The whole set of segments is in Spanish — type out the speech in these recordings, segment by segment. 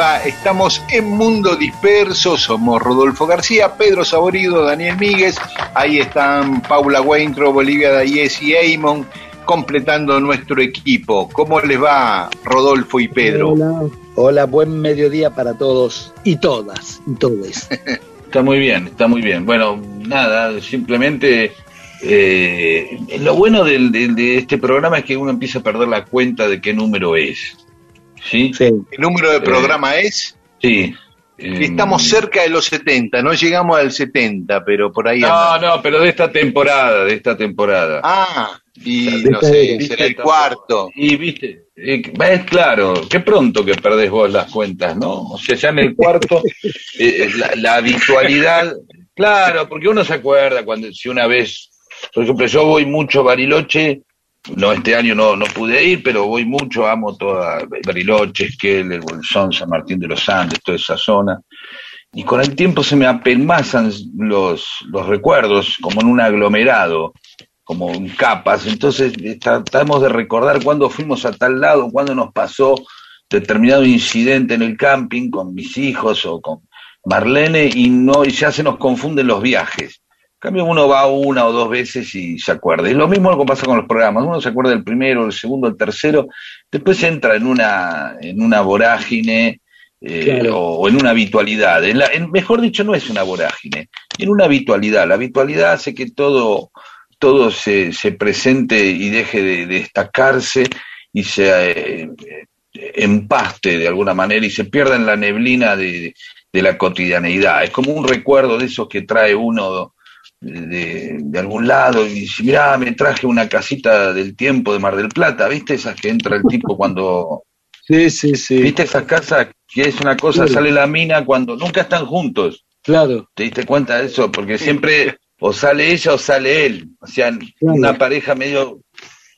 Va? Estamos en Mundo Disperso, somos Rodolfo García, Pedro Saborido, Daniel Míguez, ahí están Paula Weintro, Bolivia Dayes y Eamon completando nuestro equipo. ¿Cómo les va Rodolfo y Pedro? Hola, hola, buen mediodía para todos y todas y todos. Está muy bien, está muy bien. Bueno, nada, simplemente eh, lo bueno del- del- de este programa es que uno empieza a perder la cuenta de qué número es. ¿Sí? Sí, El número de programa es, Sí. Eh, estamos cerca de los 70, no llegamos al 70, pero por ahí No, andamos. no, pero de esta temporada, de esta temporada. Ah, y no sé, el cuarto. Y viste, eh, es claro, qué pronto que perdés vos las cuentas, ¿no? O sea, ya en el cuarto, eh, la, la habitualidad, claro, porque uno se acuerda cuando, si una vez, por ejemplo, yo voy mucho a Bariloche, no, este año no, no pude ir, pero voy mucho, amo toda Bariloche, Esquel, el Bolsón, San Martín de los Andes, toda esa zona. Y con el tiempo se me apelmazan los, los recuerdos, como en un aglomerado, como en capas. Entonces tratamos de recordar cuándo fuimos a tal lado, cuándo nos pasó determinado incidente en el camping con mis hijos o con Marlene y no y ya se nos confunden los viajes. En cambio uno va una o dos veces y se acuerda. Es lo mismo que pasa con los programas. Uno se acuerda del primero, el segundo, el tercero, después entra en una en una vorágine eh, Claro. o, en una habitualidad. En la- en- mejor dicho, no es una vorágine, en una habitualidad. La habitualidad hace que todo todo se, se presente y deje de, de destacarse y se eh, eh, empaste de alguna manera y se pierda en la neblina de, de la cotidianeidad. Es como un recuerdo de esos que trae uno de, de- algún lado y dice, mirá, me traje una casita del tiempo de Mar del Plata, ¿viste? Esas que entra el tipo cuando... sí, sí, sí. ¿Viste esas casas que es una cosa, sale la mina cuando nunca están juntos? Claro, ¿Te diste cuenta de eso? Porque siempre o sale ella o sale él. O sea, una pareja medio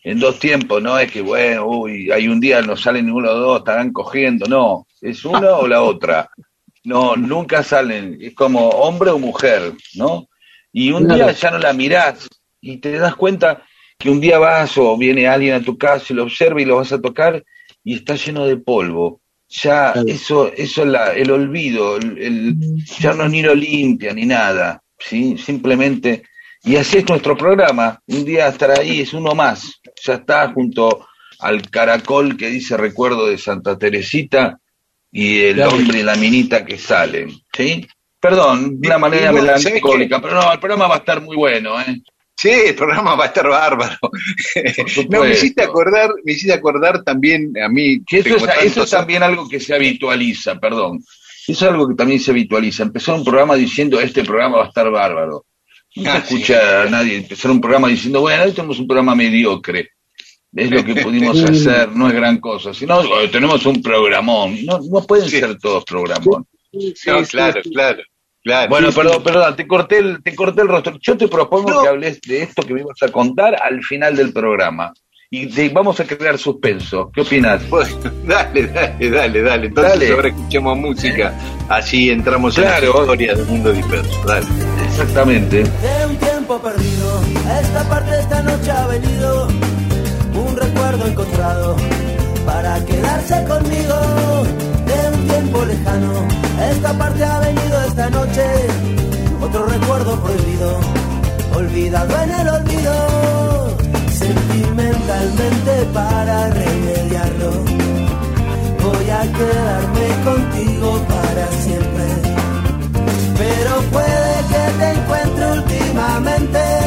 en dos tiempos, no es que, bueno, uy, hay un día no sale ninguno de los dos, estarán cogiendo. No, es una o la otra. No, nunca salen. Es como hombre o mujer, ¿no? Y un día ya no la mirás y te das cuenta que un día vas o viene alguien a tu casa y lo observa y lo vas a tocar y está lleno de polvo. Ya Claro. eso, eso la- el olvido, el, el- ya no ni lo limpia ni nada, ¿sí? Simplemente, y así es nuestro programa, un día estar ahí es uno más, ya está junto al caracol que dice recuerdo de Santa Teresita y el Claro. hombre y la minita que salen, ¿sí? Perdón, de una manera Digo, ¿sabes melancólica, pero no, el programa va a estar muy bueno, ¿eh? Sí, el programa va a estar bárbaro. No, me hiciste acordar, me hiciste acordar también a mí. Que eso es, eso es también algo que se habitualiza, perdón. Eso es algo que también se habitualiza. Empezar un programa diciendo este programa va a estar bárbaro. Nunca Ah, escucha a nadie empezar un programa diciendo, bueno, hoy tenemos un programa mediocre. Es lo que pudimos hacer, no es gran cosa. Si no, "Oh, tenemos un programón. No, no pueden Sí. ser todos programón. Sí, No, claro, claro, claro. Bueno, Sí, sí. perdón, perdón, te corté el, te corté el rostro. Yo te propongo No. que hables de esto que me ibas a contar al final del programa. Y te- vamos a crear suspenso. ¿Qué opinas? Bueno, dale, dale, dale, dale. Entonces Dale. ahora escuchemos música. Así entramos en Claro. la historia del mundo disperso. Dale. Exactamente. de un tiempo perdido. A esta parte esta noche ha venido un recuerdo encontrado para quedarse conmigo. De un tiempo lejano, esta parte ha venido esta noche otro recuerdo prohibido, olvidado en el olvido, sentimentalmente para remediarlo. Voy a quedarme contigo para siempre, pero puede que te encuentre últimamente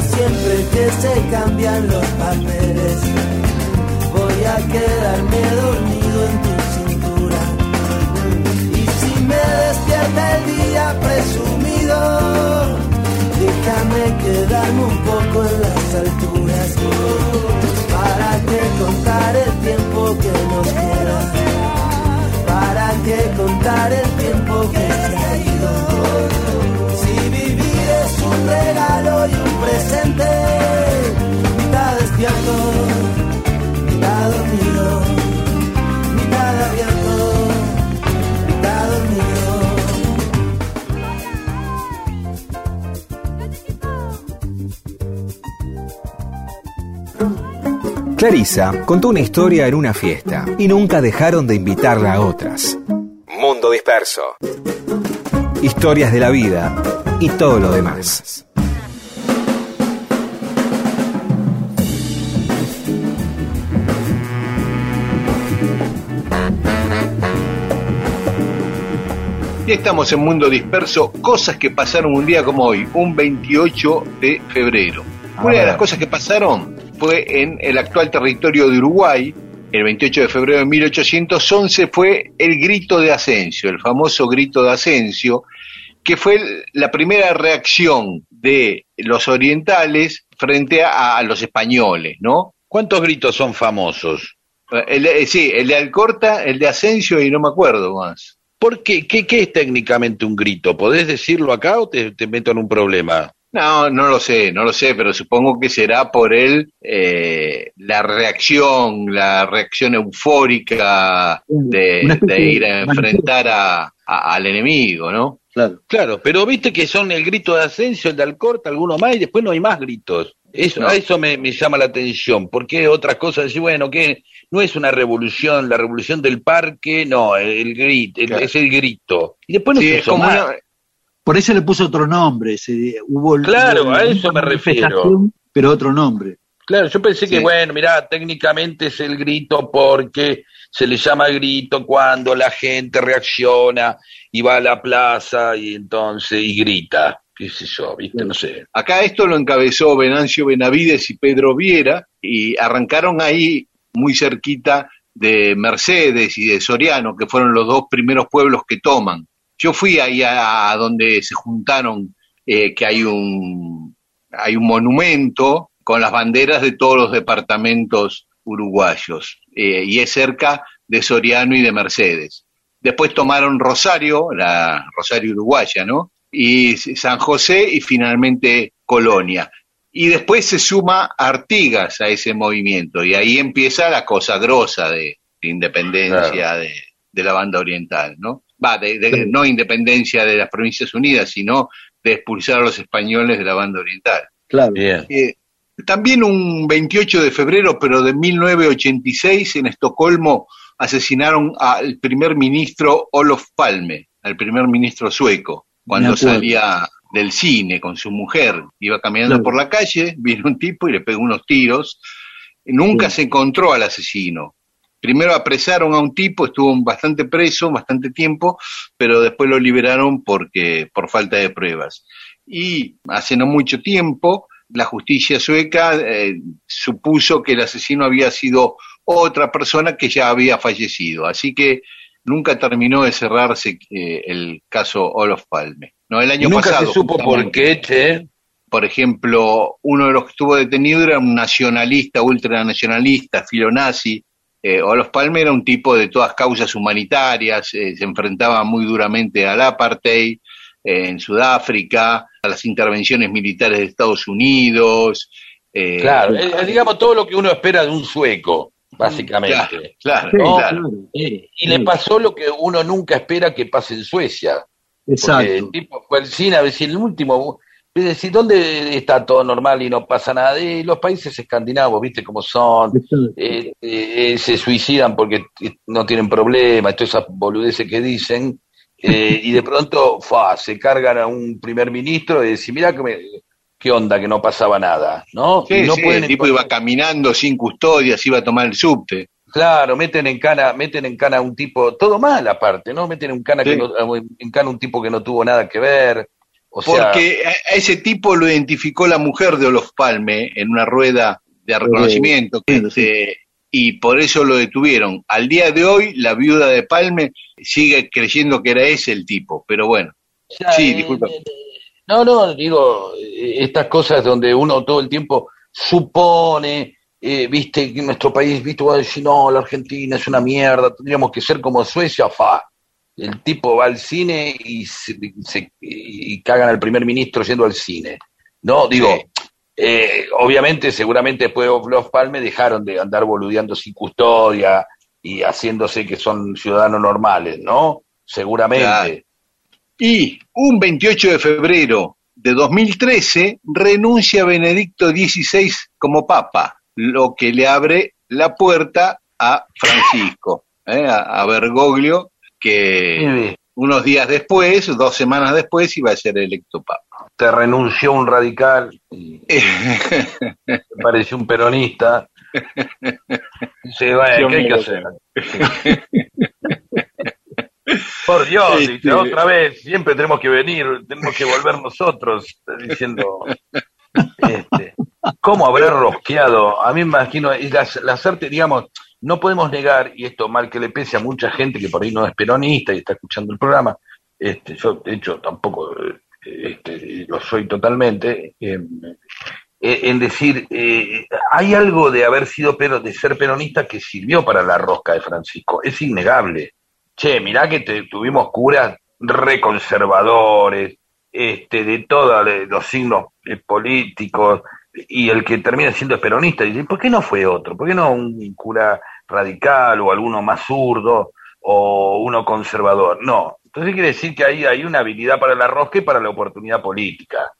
Siempre que se cambian los papeles, voy a quedarme dormido en tu cintura. Y si me despierta el día presumido, déjame quedarme un poco en las alturas. Para que contar el tiempo que nos queda. Para que contar el tiempo que se ha ido. Un regalo y un presente, mitad despierto, mitad dormido, mitad abierto, mitad dormido. Clarisa contó una historia en una fiesta y nunca dejaron de invitarla a otras. Mundo disperso. Historias de la vida y todo lo demás. Y estamos en Mundo Disperso, cosas que pasaron un día como hoy, un 28 de febrero. Una de las cosas que pasaron fue en el actual territorio de Uruguay, el 28 de febrero de 1811, fue el grito de Asensio, el famoso grito de Asensio, que fue la primera reacción de los orientales frente a, a los españoles, ¿no? ¿Cuántos gritos son famosos? El de- eh, sí, el de Alcorta, el de Asensio y no me acuerdo más. ¿Por qué? ¿Qué, qué es técnicamente un grito? ¿Podés decirlo acá o te, te meto en un problema? No, no lo sé, no lo sé, pero supongo que será por él eh, la reacción, la reacción eufórica de, ir a enfrentar a, a- al enemigo, ¿no? Claro. Claro, pero viste que son el grito de Asensio, el de Alcorta, alguno más, y después no hay más gritos. Eso, No. A eso me, me llama la atención, porque otras cosas, decir, bueno, que no es una revolución, la revolución del parque, no, el, el grito, el- Claro. es el grito. Y después no Sí, se es como más. una- Por eso le puso otro nombre. se- hubo el- Claro, a eso me refiero. Pero otro nombre. Claro, yo pensé que, bueno, mirá, técnicamente es el grito porque se le llama grito cuando la gente reacciona y va a la plaza y entonces y grita, qué sé yo, viste, no sé. Acá esto lo encabezó Venancio Benavides y Pedro Viera y arrancaron ahí muy cerquita de Mercedes y de Soriano, que fueron los dos primeros pueblos que toman. Yo fui ahí a, a donde se juntaron, eh, que hay un, hay un monumento con las banderas de todos los departamentos uruguayos, eh, y es cerca de Soriano y de Mercedes. Después tomaron Rosario, la Rosario uruguaya, ¿no? Y San José y finalmente Colonia. Y después se suma Artigas a ese movimiento y ahí empieza la cosa grosa de, de independencia de, de la banda oriental, ¿no? Va, de, de- no independencia de las Provincias Unidas, sino de expulsar a los españoles de la banda oriental. Claro. Bien. Eh, también un 28 de febrero, pero de 1986, en Estocolmo asesinaron al primer ministro Olof Palme, al primer ministro sueco, cuando salía del cine con su mujer. Iba caminando Claro. por la calle, vino un tipo y le pegó unos tiros. Nunca Sí. se encontró al asesino. Primero apresaron a un tipo, estuvo bastante preso, bastante tiempo, pero después lo liberaron porque por falta de pruebas. Y hace no mucho tiempo, la justicia sueca eh, supuso que el asesino había sido otra persona que ya había fallecido. Así que nunca terminó de cerrarse eh, el caso Olof Palme. No, el año Nunca pasado. se supo por qué, che. por ejemplo, uno de los que estuvo detenido era un nacionalista, ultranacionalista, filonazi. Eh, Olof Palme era un tipo de todas causas humanitarias, eh, se enfrentaba muy duramente al apartheid eh, en Sudáfrica, a las intervenciones militares de Estados Unidos. eh, Claro, digamos todo lo que uno espera de un sueco, básicamente. Claro, Sí, claro. claro. Eh, y le pasó lo que uno nunca espera que pase en Suecia. Porque Exacto. el tipo fue al cine a ver si el último. Es decir, ¿dónde está todo normal y no pasa nada? Y los países escandinavos, ¿viste cómo son? Eh, eh, se suicidan porque no tienen problema, todas esas boludeces que dicen. Eh, y de pronto fa, se cargan a un primer ministro y dicen, mira que qué onda que no pasaba nada, ¿no? Sí, no sí, el tipo iba caminando sin custodias, iba a tomar el subte. Claro, meten en cana, meten en cana a un tipo, todo mal aparte, ¿no? Meten en cana, Sí. que no- en cana un tipo que no tuvo nada que ver. O Porque a a ese tipo lo identificó la mujer de Olof Palme en una rueda de reconocimiento. sí. y por eso lo detuvieron. Al día de hoy, la viuda de Palme sigue creyendo que era ese el tipo. Pero bueno, Ya, Sí, eh, disculpa. eh, No, no, digo, eh, estas cosas donde uno todo el tiempo supone, eh, viste, que nuestro país, viste, va a decir, no, la Argentina es una mierda, tendríamos que ser como Suecia, fa. El tipo va al cine y, se, se- y cagan al primer ministro yendo al cine. No, digo, Sí. eh, obviamente, seguramente después de Los Palme dejaron de andar boludeando sin custodia y haciéndose que son ciudadanos normales, ¿no? Seguramente. Claro. Y un 28 de febrero de 2013 renuncia Benedicto XVI como papa, lo que le abre la puerta a Francisco, ¿eh? a, a Bergoglio, que unos días después, dos semanas después, iba a ser electo papa. te renunció un radical y te pareció un peronista. Dice, bueno, ¿qué hay que hacer? Por Dios, Este- dice, otra vez, siempre tenemos que venir, tenemos que volver nosotros, diciendo, este, ¿cómo habrá rosqueado? A mí me imagino, y las, las artes, digamos, no podemos negar, y esto mal que le pese a mucha gente que por ahí no es peronista y está escuchando el programa, este, yo de hecho tampoco eh, este, lo soy totalmente, eh, eh, en decir, eh, hay algo de haber sido, pero de ser peronista que sirvió para la rosca de Francisco, es innegable. Che, mirá que te- tuvimos curas reconservadores, este, de todos los signos políticos, y el que termina siendo es peronista, dice, ¿por qué no fue otro? ¿Por qué no un cura radical o alguno más zurdo o uno conservador? No. Entonces quiere decir que ahí hay una habilidad para la rosca y para la oportunidad política.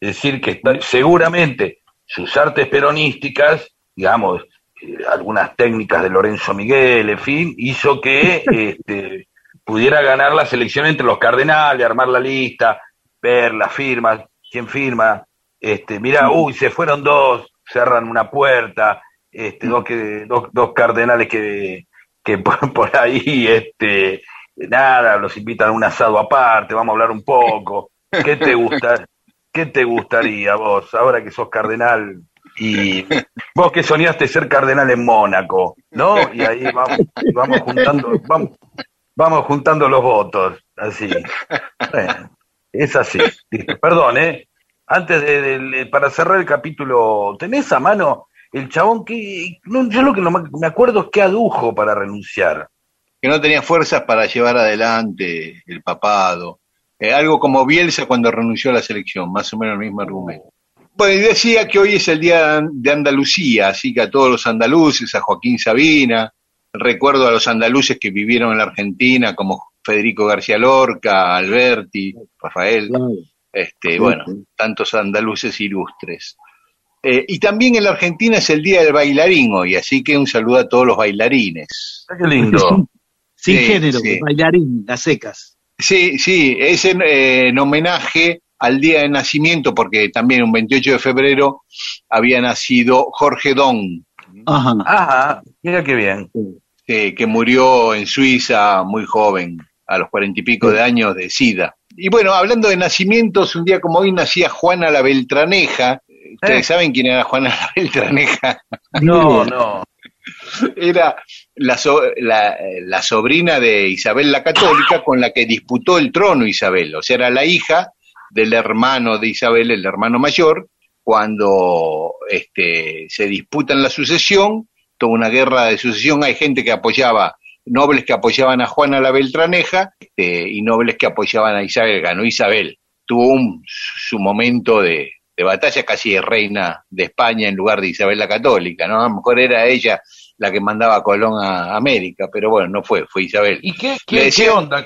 Es decir, que está- seguramente sus artes peronísticas, digamos, eh, algunas técnicas de Lorenzo Miguel, en fin, hizo que este, pudiera ganar la selección entre los cardenales, armar la lista, ver las firmas, quién firma, este, mira, uy, se fueron dos, cerran una puerta, este, dos, que, dos, dos cardenales que, que por, por ahí, este, nada, los invitan a un asado aparte, vamos a hablar un poco, ¿qué te gusta? ¿Qué te gustaría vos, ahora que sos cardenal? Y vos que soñaste ser cardenal en Mónaco, ¿no? Y ahí vamos, vamos juntando, vamos, vamos juntando los votos, así. Bueno, es así. Perdón, ¿eh? Antes de, de- para cerrar el capítulo, ¿tenés a mano el chabón que, no, yo lo que no me me acuerdo es que adujo para renunciar? que no tenía fuerzas para llevar adelante el papado. Eh, algo como Bielsa cuando renunció a la selección, más o menos el mismo argumento. Bueno, y decía que hoy es el día de Andalucía, así que a todos los andaluces, a Joaquín Sabina, recuerdo a los andaluces que vivieron en la Argentina, como Federico García Lorca, Alberti, Rafael, Claro. Este, bueno, tantos andaluces ilustres. Eh, y también en la Argentina es el día del bailarín hoy, así que un saludo a todos los bailarines. Qué lindo. Sin Sí, género, sí. bailarín, las secas. Sí, sí, es en, eh, en homenaje al día de nacimiento, porque también un 28 de febrero había nacido Jorge Don, Ajá. Ajá, mira qué bien. eh, que murió en Suiza muy joven, a los cuarenta y pico de años de SIDA. Y bueno, hablando de nacimientos, un día como hoy nacía Juana la Beltraneja. ¿Ustedes Eh. saben quién era Juana la Beltraneja? No, no. Era la, so- la, la sobrina de Isabel la Católica con la que disputó el trono Isabel. O sea, era la hija del hermano de Isabel, el hermano mayor, cuando este, se disputan la sucesión, toda una guerra de sucesión, hay gente que apoyaba, nobles que apoyaban a Juana la Beltraneja este, y nobles que apoyaban a Isabel, ganó Isabel. Tuvo un, su momento de, de batalla casi de reina de España en lugar de Isabel la Católica, ¿no? A lo mejor era ella la que mandaba a Colón a América, pero bueno, no fue, fue Isabel. ¿Y qué, Le qué, decía- qué onda?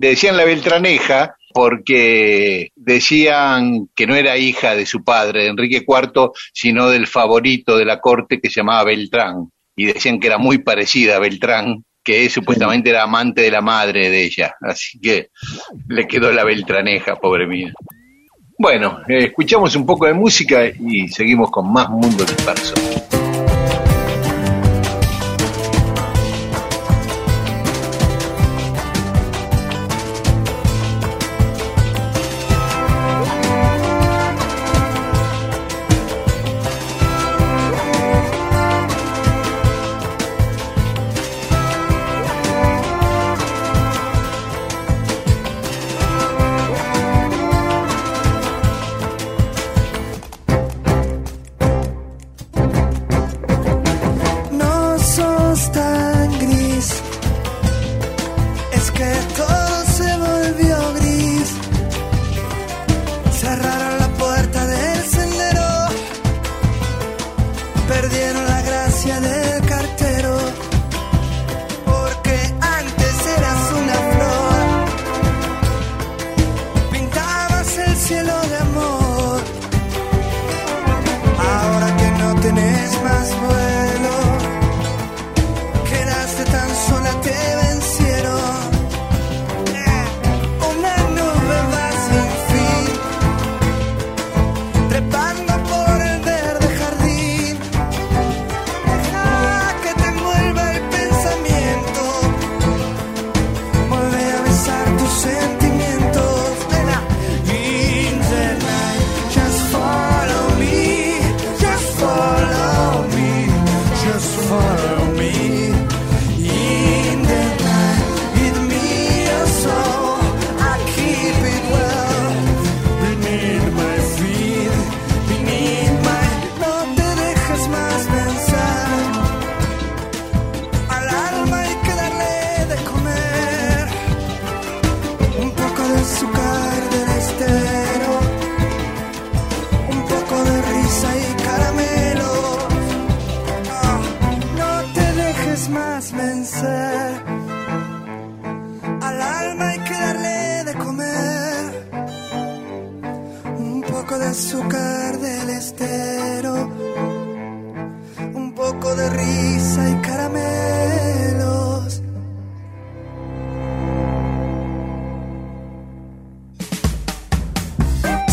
Le decían la Beltraneja porque decían que no era hija de su padre, de Enrique IV, sino del favorito de la corte que se llamaba Beltrán. Y decían que era muy parecida a Beltrán, que supuestamente era amante de la madre de ella. Así que le quedó la Beltraneja, pobre mía. Bueno, eh, escuchamos un poco de música y seguimos con más Mundo Disperso.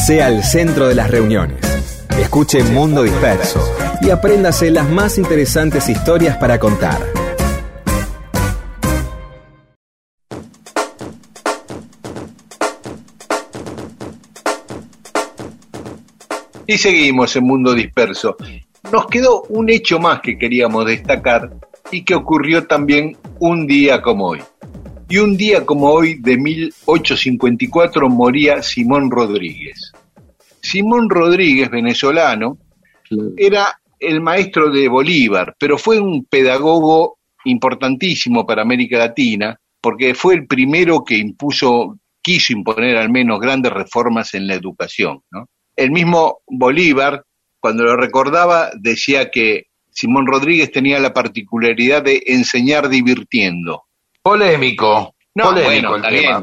Sea el centro de las reuniones. Escuche Mundo Disperso y apréndase las más interesantes historias para contar. Y seguimos en Mundo Disperso. Nos quedó un hecho más que queríamos destacar y que ocurrió también un día como hoy. Y un día como hoy de 1854 moría Simón Rodríguez. Simón Rodríguez, venezolano, era el maestro de Bolívar, pero fue un pedagogo importantísimo para América Latina, porque fue el primero que impuso, quiso imponer al menos grandes reformas en la educación. El mismo Bolívar, cuando lo recordaba, decía que Simón Rodríguez tenía la particularidad de enseñar divirtiendo. Polémico. No, bueno,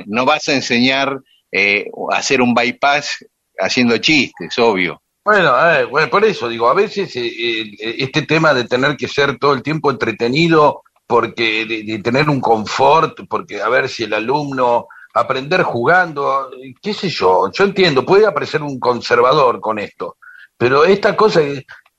no vas a enseñar eh, a hacer un bypass haciendo chistes, obvio. Bueno, eh, bueno, por eso digo, a veces eh, este tema de tener que ser todo el tiempo entretenido, porque de, tener un confort, porque a ver si el alumno aprender jugando, qué sé yo, yo entiendo, puede aparecer un conservador con esto, pero esta cosa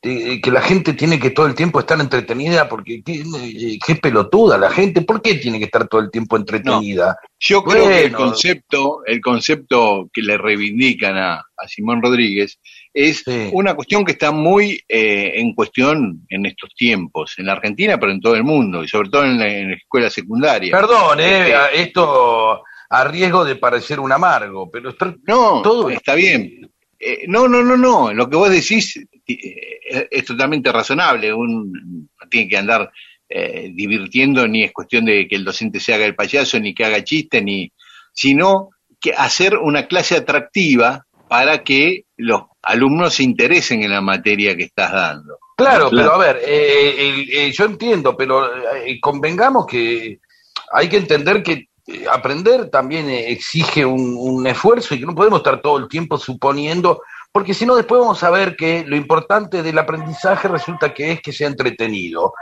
que la gente tiene que todo el tiempo estar entretenida porque qué, pelotuda la gente, ¿por qué tiene que estar todo el tiempo entretenida? yo creo que el concepto, el concepto que le reivindican a, Simón Rodríguez es una cuestión que está muy eh, en cuestión en estos tiempos, en la Argentina, pero en todo el mundo, y sobre todo en la, escuela secundaria. Perdón, eh, este esto a riesgo de parecer un amargo, pero no, todo está bien. Eh, no, no, no, no. Lo que vos decís eh, es, totalmente razonable. Un, no tiene que andar eh, divirtiendo, ni es cuestión de que el docente se haga el payaso, ni que haga chiste, ni, sino que hacer una clase atractiva para que los alumnos se interesen en la materia que estás dando. Claro, pero a ver, yo entiendo, pero convengamos que hay que entender que eh, aprender también eh, exige un, un esfuerzo y que no podemos estar todo el tiempo suponiendo, porque si no después vamos a ver que lo importante del aprendizaje resulta que es que sea entretenido.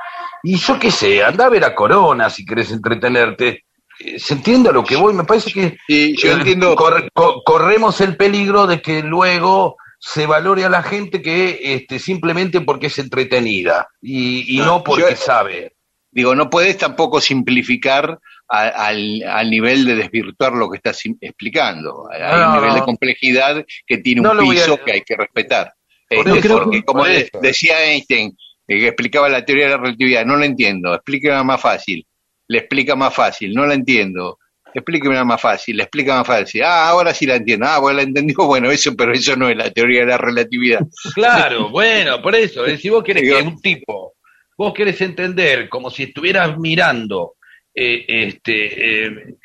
Y yo qué sé, anda a ver a Corona si querés entretenerte. Eh, ¿Se entiende a lo que voy? Me parece que Sí, yo entiendo. cor- co- corremos el peligro de que luego se valore a la gente que este, simplemente porque es entretenida y, y no, No, porque yo- sabe. Digo, no puedes tampoco simplificar a- al, al nivel de desvirtuar lo que estás explicando. Hay No, un nivel de complejidad que tiene No un a- piso que hay que respetar. Este, porque como de- decía Einstein, eh, que explicaba la teoría de la relatividad, no la entiendo, explíqueme más fácil. Le explica más fácil, no la entiendo. Explíqueme más fácil, le explica más fácil. Ah, ahora sí la entiendo. Ah, bueno, la entendió. Bueno, eso, pero eso no es la teoría de la relatividad. Claro, bueno, por eso, si vos querés que un tipo, vos querés entender como si estuvieras mirando eh, este eh,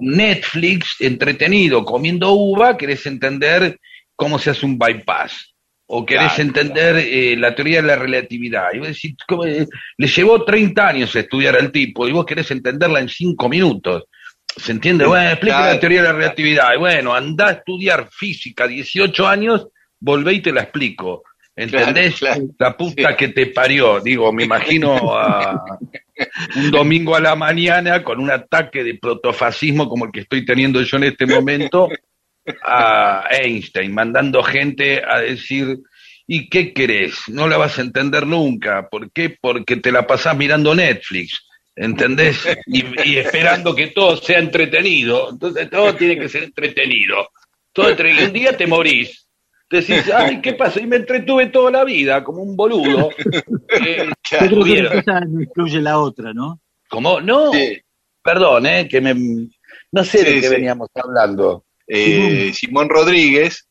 Netflix entretenido comiendo uva, querés entender cómo se hace un bypass. O querés Claro, entender eh, la teoría de la relatividad. Y vos decís, ¿cómo, eh? le llevó 30 años estudiar al tipo y vos querés entenderla en 5 minutos. ¿Se entiende? Bueno, explica Claro. la teoría de la relatividad. Y bueno, anda a estudiar física 18 años, volvé y te la explico. ¿Entendés? Claro, claro. La puta que te parió. Digo, me imagino a un domingo a la mañana con un ataque de protofascismo como el que estoy teniendo yo en este momento a Einstein, mandando gente a decir, ¿y qué querés? No la vas a entender nunca. ¿Por qué? Porque te la pasás mirando Netflix. ¿Entendés? Y, y esperando que todo sea entretenido. Entonces todo tiene que ser entretenido. Todo un día te morís. Decís, ay, ¿qué pasó? Y me entretuve toda la vida, como un boludo. Eh, Yo creo que tuvieron- una cosa no excluye la otra, ¿no? ¿Cómo? No, Sí. perdón, ¿eh? Que me... No sé Sí, de qué sí. veníamos hablando. Eh, Simón Rodríguez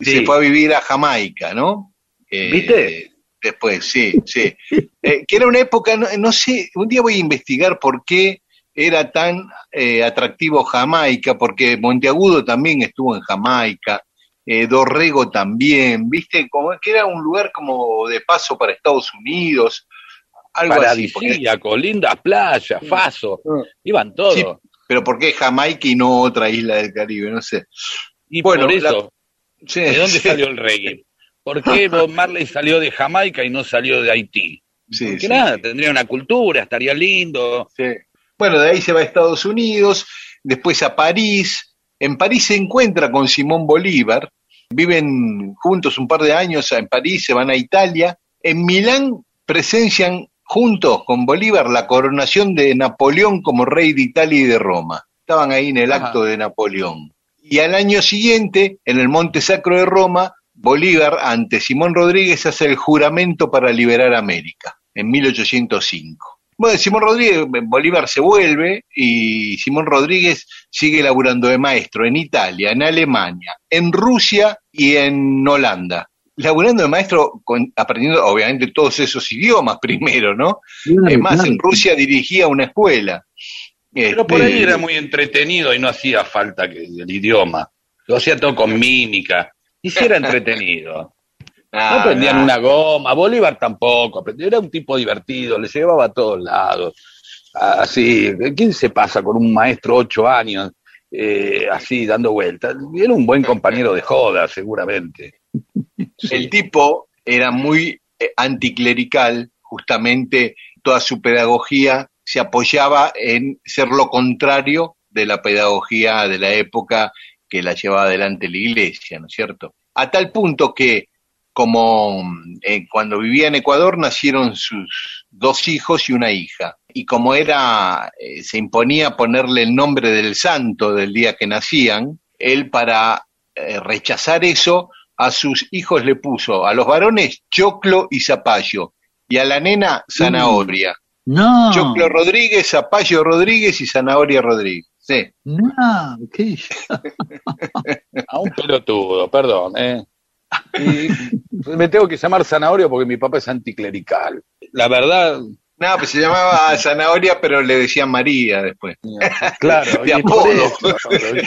Sí. se fue a vivir a Jamaica, ¿no? Eh, ¿Viste? Después, sí, sí. Eh, que era una época, no, no sé, un día voy a investigar por qué era tan eh, atractivo Jamaica, porque Monteagudo también estuvo en Jamaica, eh, Dorrego también, ¿viste? Como que era un lugar como de paso para Estados Unidos, algo así. Paradisíaco, lindas playas, Faso, Mm. iban todos. Sí, pero ¿por qué Jamaica y no otra isla del Caribe? No sé. y bueno, por eso, Sí, ¿de dónde sí, salió el reggae? ¿Por qué Bob Marley salió de Jamaica y no salió de Haití? sí, Porque sí, nada, sí. tendría una cultura, estaría lindo. Sí. Bueno, de ahí se va a Estados Unidos, después a París. En París se encuentra con Simón Bolívar, viven juntos un par de años en París, se van a Italia. En Milán presencian juntos con Bolívar la coronación de Napoleón como rey de Italia y de Roma. Estaban ahí en el Ajá. acto de Napoleón. Y al año siguiente, en el Monte Sacro de Roma, Bolívar ante Simón Rodríguez hace el juramento para liberar América, en 1805. Bueno, Simón Rodríguez, Bolívar se vuelve y Simón Rodríguez sigue laburando de maestro en Italia, en Alemania, en Rusia y en Holanda. Laburando de maestro, con- aprendiendo obviamente todos esos idiomas primero, ¿no? Es más, en Rusia dirigía una escuela. Pero por Este, ahí era muy entretenido y no hacía falta que el idioma. Lo hacía todo con mímica. Y si era entretenido. No aprendían una goma, Bolívar tampoco, era un tipo divertido, le llevaba a todos lados. Así, ¿quién se pasa con un maestro ocho años eh, así dando vueltas? Era un buen compañero de joda, seguramente. El tipo era muy eh, anticlerical, justamente toda su pedagogía se apoyaba en ser lo contrario de la pedagogía de la época que la llevaba adelante la iglesia, ¿no es cierto? A tal punto que como eh, cuando vivía en Ecuador nacieron sus dos hijos y una hija. Y como era, eh, se imponía ponerle el nombre del santo del día que nacían, él para eh, rechazar eso, a sus hijos le puso, a los varones, choclo y zapallo, y a la nena, zanahoria. No, Choclo Rodríguez, zapallo Rodríguez y zanahoria Rodríguez. Sí. no, ¿qué? A un pelotudo, perdón, ¿eh? Y me tengo que llamar zanahoria porque mi papá es anticlerical. La verdad, No, pues se llamaba zanahoria, pero le decían María después. claro, De apodo.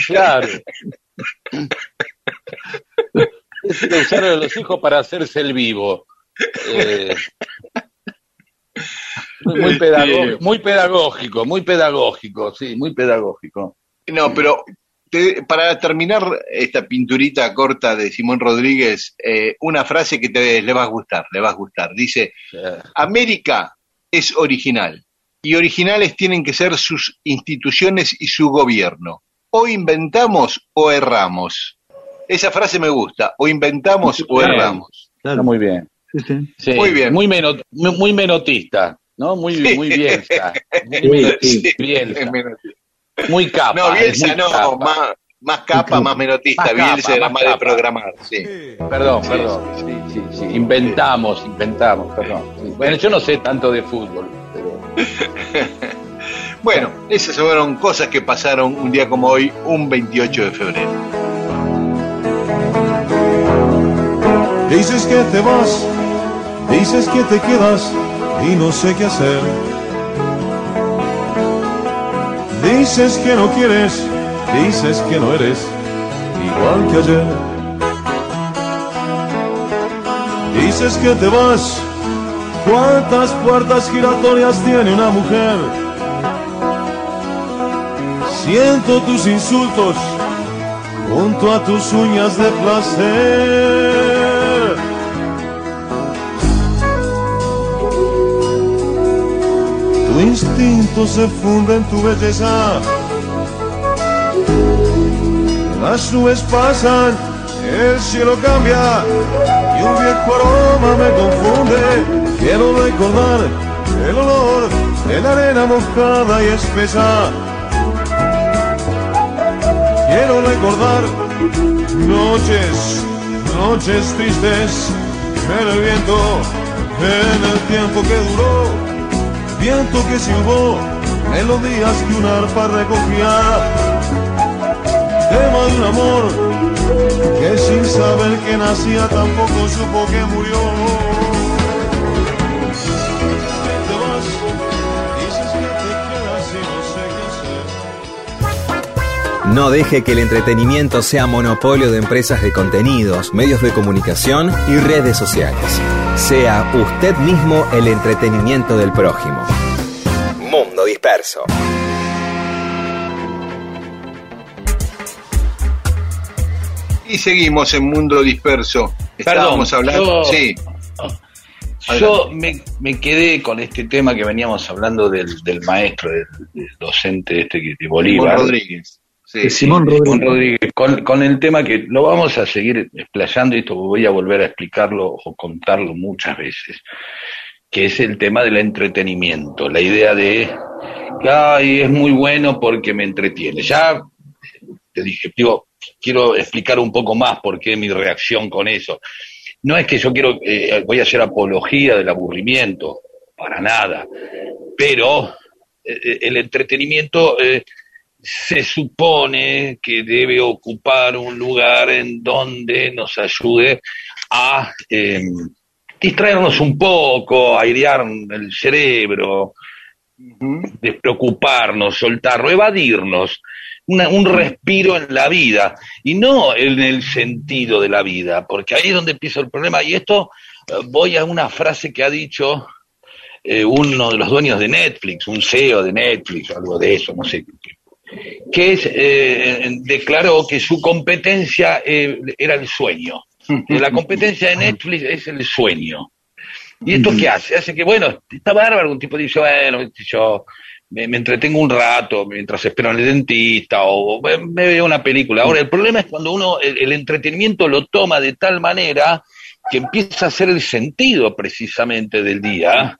claro. Es que usaron a los hijos para hacerse el vivo. Eh, Muy pedagógico, muy pedagógico, muy pedagógico, sí, muy pedagógico. No, pero para terminar esta pinturita corta de Simón Rodríguez, eh, una frase que te, le va a gustar, le va a gustar. Dice, América es original y originales tienen que ser sus instituciones y su gobierno. O inventamos o erramos. Esa frase me gusta, o inventamos o erramos. Claro. muy bien. muy bien. Muy, muy menotista, ¿no? Muy, muy bien. Muy, bien. Muy capa. No, Bielsa no, Más, más capa, más menotista. Más Bielsa era más, de programar, sí. Perdón, perdón. Sí, sí, sí. Inventamos, inventamos, perdón. Bueno, yo no sé tanto de fútbol, pero... bueno, esas fueron cosas que pasaron un día como hoy, un 28 de febrero. Dices que te vas, dices que te quedas y no sé qué hacer Dices que no quieres, dices que no eres igual que ayer. Dices que te vas, ¿cuántas puertas giratorias tiene una mujer? Siento tus insultos junto a tus uñas de placer. Tu instinto se funde en tu belleza. Las nubes pasan, el cielo cambia y un viejo aroma me confunde. Quiero recordar el olor de la arena mojada y espesa. Quiero recordar noches, noches tristes en el viento, en el tiempo que duró viento que silbó, melodías que un arpa recogía, tema de un amor que sin saber que nacía tampoco supo que murió. No deje que el entretenimiento sea monopolio de empresas de contenidos, medios de comunicación y redes sociales. Sea usted mismo el entretenimiento del prójimo. Y seguimos en Mundo Disperso. Estábamos hablando. sí. Yo me, quedé con este tema que veníamos hablando del, maestro, del, docente este de Bolívar. Rodríguez. Simón Rodríguez. Con, el tema que lo vamos a seguir explayando y esto voy a volver a explicarlo o contarlo muchas veces, que es el tema del entretenimiento, la idea de, ay, es muy bueno porque me entretiene. Ya te dije, digo, quiero explicar un poco más por qué mi reacción con eso. No es que yo quiero, eh, voy a hacer apología del aburrimiento, para nada, pero eh, eh, el entretenimiento se supone que debe ocupar un lugar en donde nos ayude a em, distraernos un poco, airear el cerebro, despreocuparnos, soltarlo, evadirnos, un respiro en la vida y no en el sentido de la vida, porque ahí es donde empieza el problema. Y esto eh, voy a una frase que ha dicho eh, uno de los dueños de Netflix, un CEO de Netflix, algo de eso, no sé que es, eh, declaró que su competencia eh, era el sueño. La competencia de Netflix es el sueño. ¿Y esto qué hace? Hace que, bueno, está bárbaro, un tipo dice, bueno, yo me, entretengo un rato mientras espero en el dentista o me, veo una película. Ahora, el problema es cuando uno el, entretenimiento lo toma de tal manera que empieza a ser el sentido precisamente del día.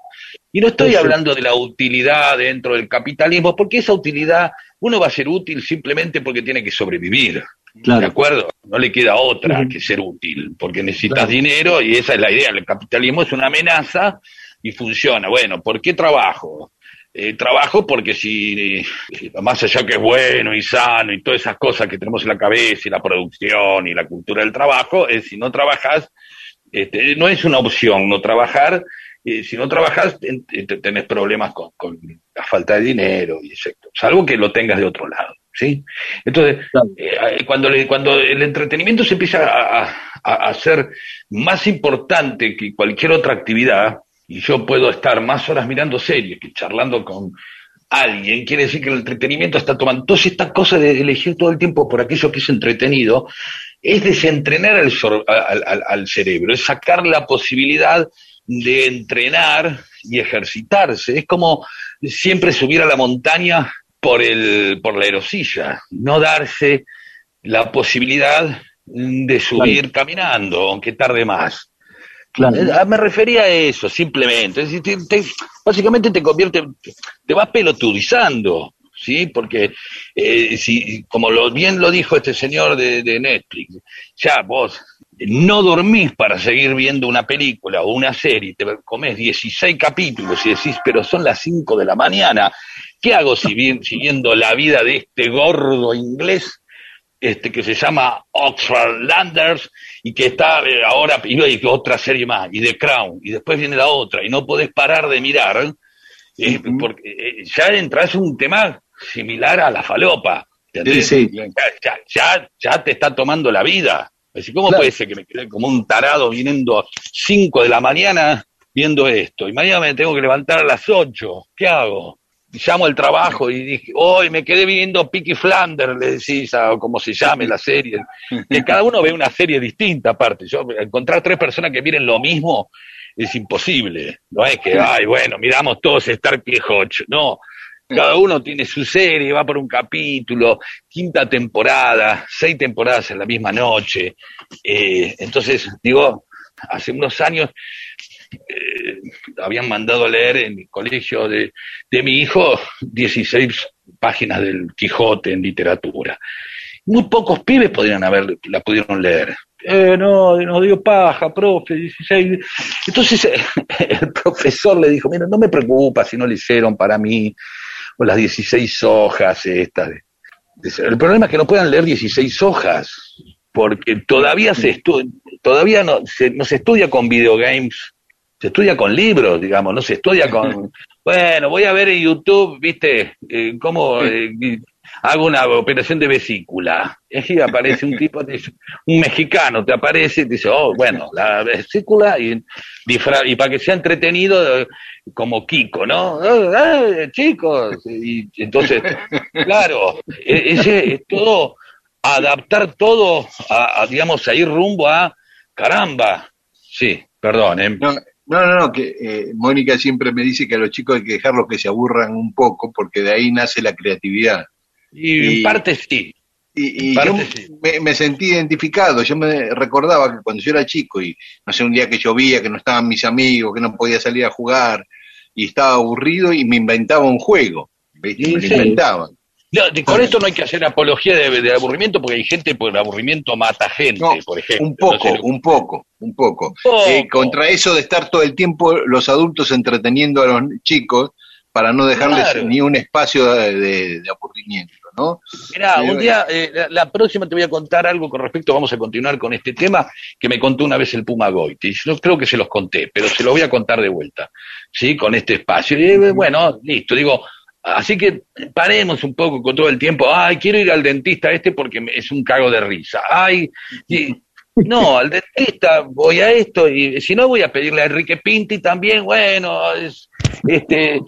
Y no estoy hablando de la utilidad dentro del capitalismo, porque esa utilidad uno va a ser útil simplemente porque tiene que sobrevivir. ¿De acuerdo? No le queda otra que ser útil, porque necesitas dinero y esa es la idea. El capitalismo es una amenaza y funciona. Bueno, ¿por qué trabajo? Eh, trabajo porque si, eh, más allá que es bueno y sano y todas esas cosas que tenemos en la cabeza y la producción y la cultura del trabajo, es si no trabajas, este, no es una opción no trabajar, si no trabajas, tenés problemas con, la falta de dinero, y etc. Salvo que lo tengas de otro lado. ¿Sí? Entonces, eh, cuando, cuando el entretenimiento se empieza a, a, ser más importante que cualquier otra actividad, y yo puedo estar más horas mirando series que charlando con alguien, quiere decir que el entretenimiento está tomando. Entonces, esta cosa de elegir todo el tiempo por aquello que es entretenido es desentrenar al, al, al cerebro, es sacar la posibilidad de entrenar y ejercitarse. Es como siempre subir a la montaña por, el, por la erosilla, no darse la posibilidad de subir caminando, aunque tarde más. Eh, ah, me refería a eso, simplemente. Es decir, básicamente te convierte, te vas pelotudizando, ¿sí? Porque, eh, si, como lo, bien lo dijo este señor de, de, Netflix, ya vos no dormís para seguir viendo una película o una serie, te comes 16 capítulos y decís, pero son las 5 de la mañana, ¿qué hago si bien, siguiendo la vida de este gordo inglés? Este, que se llama Oxford Landers y que está eh, ahora, y otra serie más, y The Crown, y después viene la otra, y no podés parar de mirar, eh, porque eh, ya entras en un tema similar a la falopa. Ya, ya, ya, te está tomando la vida. ¿Cómo puede ser que me quede como un tarado viniendo a 5 de la mañana viendo esto? Y mañana me tengo que levantar a las 8. ¿Qué hago? Llamo al trabajo y dije, hoy me quedé viendo Picky Flanders, le decís, o como se llame la serie, que cada uno ve una serie distinta aparte. Yo, encontrar tres personas que miren lo mismo es imposible. No es que, ay, bueno, miramos todos Star Hodge. No, cada uno tiene su serie, va por un capítulo, quinta temporada, seis temporadas en la misma noche. Eh, entonces, digo, hace unos años eh, habían mandado a leer en el colegio de, de mi hijo 16 páginas del Quijote en literatura. Muy pocos pibes podrían haber, la pudieron leer. Eh, no, nos dio paja, profe, 16. Entonces el profesor le dijo, mira, no me preocupa si no le hicieron para mí, o las 16 hojas estas. El problema es que no puedan leer 16 hojas, porque todavía se estudia, todavía no se, no se estudia con videogames se estudia con libros, digamos, no se estudia con, bueno, voy a ver en YouTube, viste, eh, cómo eh, hago una operación de vesícula. Y aparece un tipo, un mexicano, te aparece y dice, oh, bueno, la vesícula, y, y para que sea entretenido, como Kiko, ¿no? Ah, chicos, y entonces, claro, e, ese es todo, adaptar todo, a, digamos, a ir rumbo a, caramba, sí, perdón, ¿eh? No, no, no, que eh, Mónica siempre me dice que a los chicos hay que dejarlos que se aburran un poco porque de ahí nace la creatividad. Y, en parte sí. Y, yo Me, sentí identificado, yo me recordaba que cuando yo era chico y no sé, un día que llovía, que no estaban mis amigos, que no podía salir a jugar y estaba aburrido y me inventaba un juego, me inventaban. No, con esto no hay que hacer apología de, aburrimiento porque hay gente por el aburrimiento mata gente, por ejemplo. Un poco, un poco, un poco. Eh, contra eso de estar todo el tiempo los adultos entreteniendo a los chicos para no dejarles ni un espacio de, aburrimiento, ¿no? Mira, un día, eh, la, próxima te voy a contar algo con respecto, vamos a continuar con este tema, que me contó una vez el Puma Goiti. Yo creo que se los conté, pero se los voy a contar de vuelta, ¿sí? Con este espacio. Y, eh, bueno, listo, digo, Así que paremos un poco con todo el tiempo. Ay, quiero ir al dentista este porque es un cago de risa. Ay, no, al dentista voy a esto y si no voy a pedirle a Enrique Pinti también, bueno, es, este,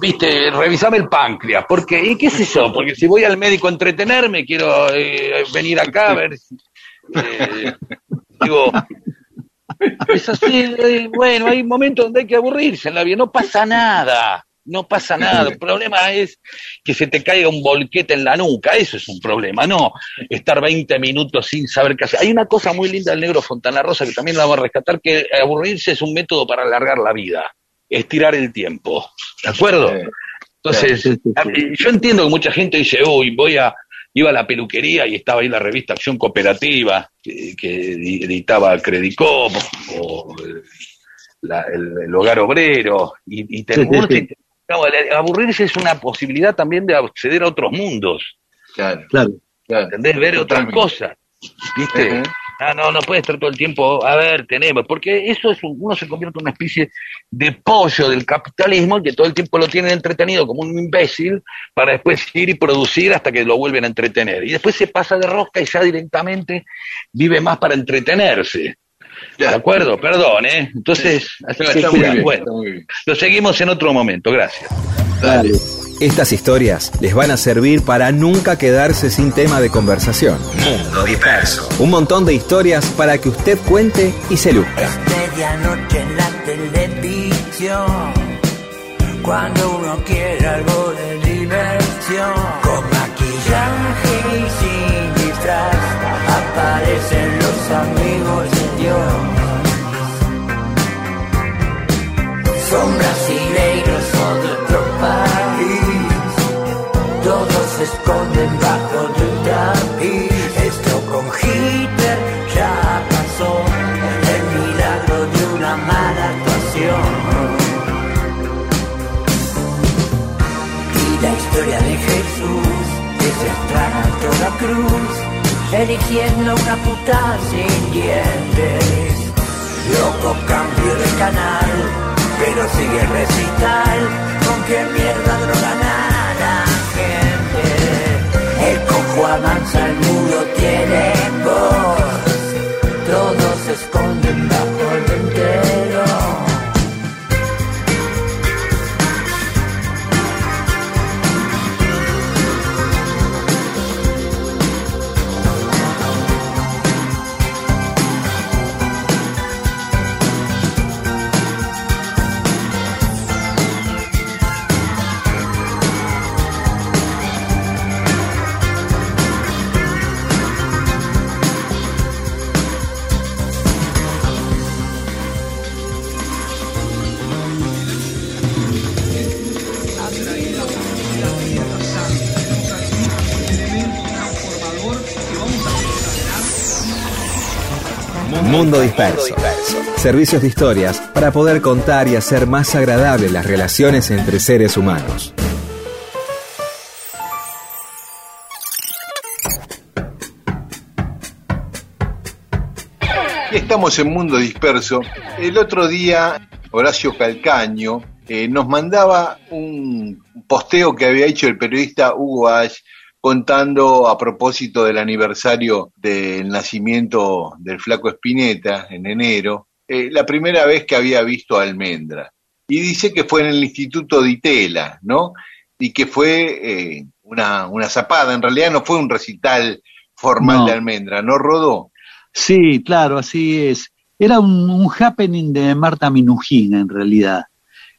viste, revisame el páncreas. Porque, ¿y qué es eso? Porque si voy al médico a entretenerme, quiero eh, venir acá a ver. Eh, digo, es así, eh, bueno, hay momentos donde hay que aburrirse en la vida, no pasa nada no pasa nada. El problema es que se te caiga un bolquete en la nuca, eso es un problema, no estar 20 minutos sin saber qué hacer. Hay una cosa muy linda del negro Fontana Rosa que también la vamos a rescatar, que aburrirse es un método para alargar la vida, estirar el tiempo, ¿de acuerdo? Entonces, yo entiendo que mucha gente dice, uy, voy a, iba a la peluquería y estaba ahí la revista Acción Cooperativa, que, editaba Credicop, o el, Hogar Obrero, y, y aburrirse es una posibilidad también de acceder a otros mundos. Claro, claro. ¿Entendés? Ver otras cosas. ¿Viste? Ah, no, no puede estar todo el tiempo, a ver, tenemos, porque eso es uno se convierte en una especie de pollo del capitalismo que todo el tiempo lo tienen entretenido como un imbécil para después ir y producir hasta que lo vuelven a entretener. Y después se pasa de rosca y ya directamente vive más para entretenerse. ¿De acuerdo? Perdón, ¿eh? Entonces, así Está, que está muy bien, Bueno, está muy bien. lo seguimos en otro momento, gracias. Dale. Estas historias les van a servir para nunca quedarse sin tema de conversación. Mundo disperso. Un montón de historias para que usted cuente y se luzca. Medianoche en la televisión. Cuando uno quiere algo de diversión. Con maquillaje y sin disfraz. Aparecen los amigos Son brasileiros o de otro país. Todos se esconden bajo de un tapiz. Esto con Hitler ya pasó. El milagro de una mala actuación. Y la historia de Jesús desde entrar a toda cruz, eligiendo una puta sin dientes. Loco cambio de canal, pero sigue el recital. ¿Con qué mierda drogan a la gente? El cojo avanza, el muro tiene voz. Mundo disperso. Servicios de historias para poder contar y hacer más agradables las relaciones entre seres humanos. Estamos en Mundo Disperso. El otro día, Horacio Calcaño eh, nos mandaba un posteo que había hecho el periodista Hugo Ash contando a propósito del aniversario del nacimiento del flaco Espineta en enero, eh, la primera vez que había visto a Almendra. Y dice que fue en el Instituto de Itela, ¿no? Y que fue eh, una, una zapada, en realidad no fue un recital formal No. de Almendra, no rodó. Sí, claro, así es. Era un, un happening de Marta Minujina, en realidad.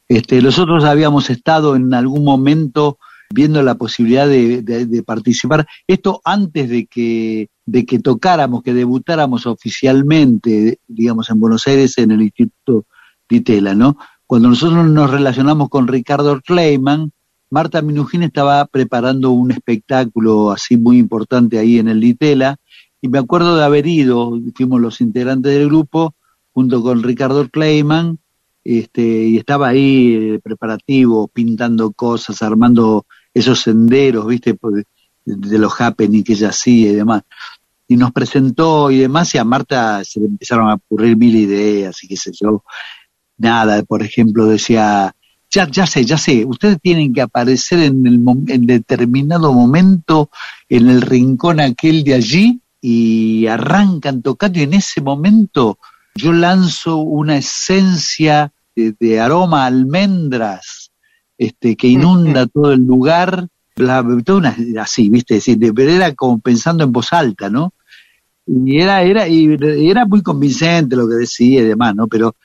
Este, nosotros habíamos estado en algún momento viendo la posibilidad de, participar. Esto antes de que, de que tocáramos, que debutáramos oficialmente, digamos, en Buenos Aires, en el Instituto Ditela, ¿no? Cuando nosotros nos relacionamos con Ricardo Kleiman, Marta Minujina estaba preparando un espectáculo así muy importante ahí en el Ditela, y me acuerdo de haber ido, fuimos los integrantes del grupo, junto con Ricardo Kleiman, este, y estaba ahí preparativo, pintando cosas, armando esos senderos, viste, de, los happening que ella hacía y demás. Y nos presentó y demás, y a Marta se le empezaron a ocurrir mil ideas y qué sé yo. Nada, por ejemplo, decía, ya, ya sé, ya sé, ustedes tienen que aparecer en, el, en determinado momento en el rincón aquel de allí y arrancan tocando y en ese momento yo lanzo una esencia de, de aroma a almendras este, que inunda todo el lugar, bla, toda una- así, viste, decir, de- pero era como pensando en voz alta, ¿no? Y era, era, y era muy convincente lo que decía y demás, ¿no? Pero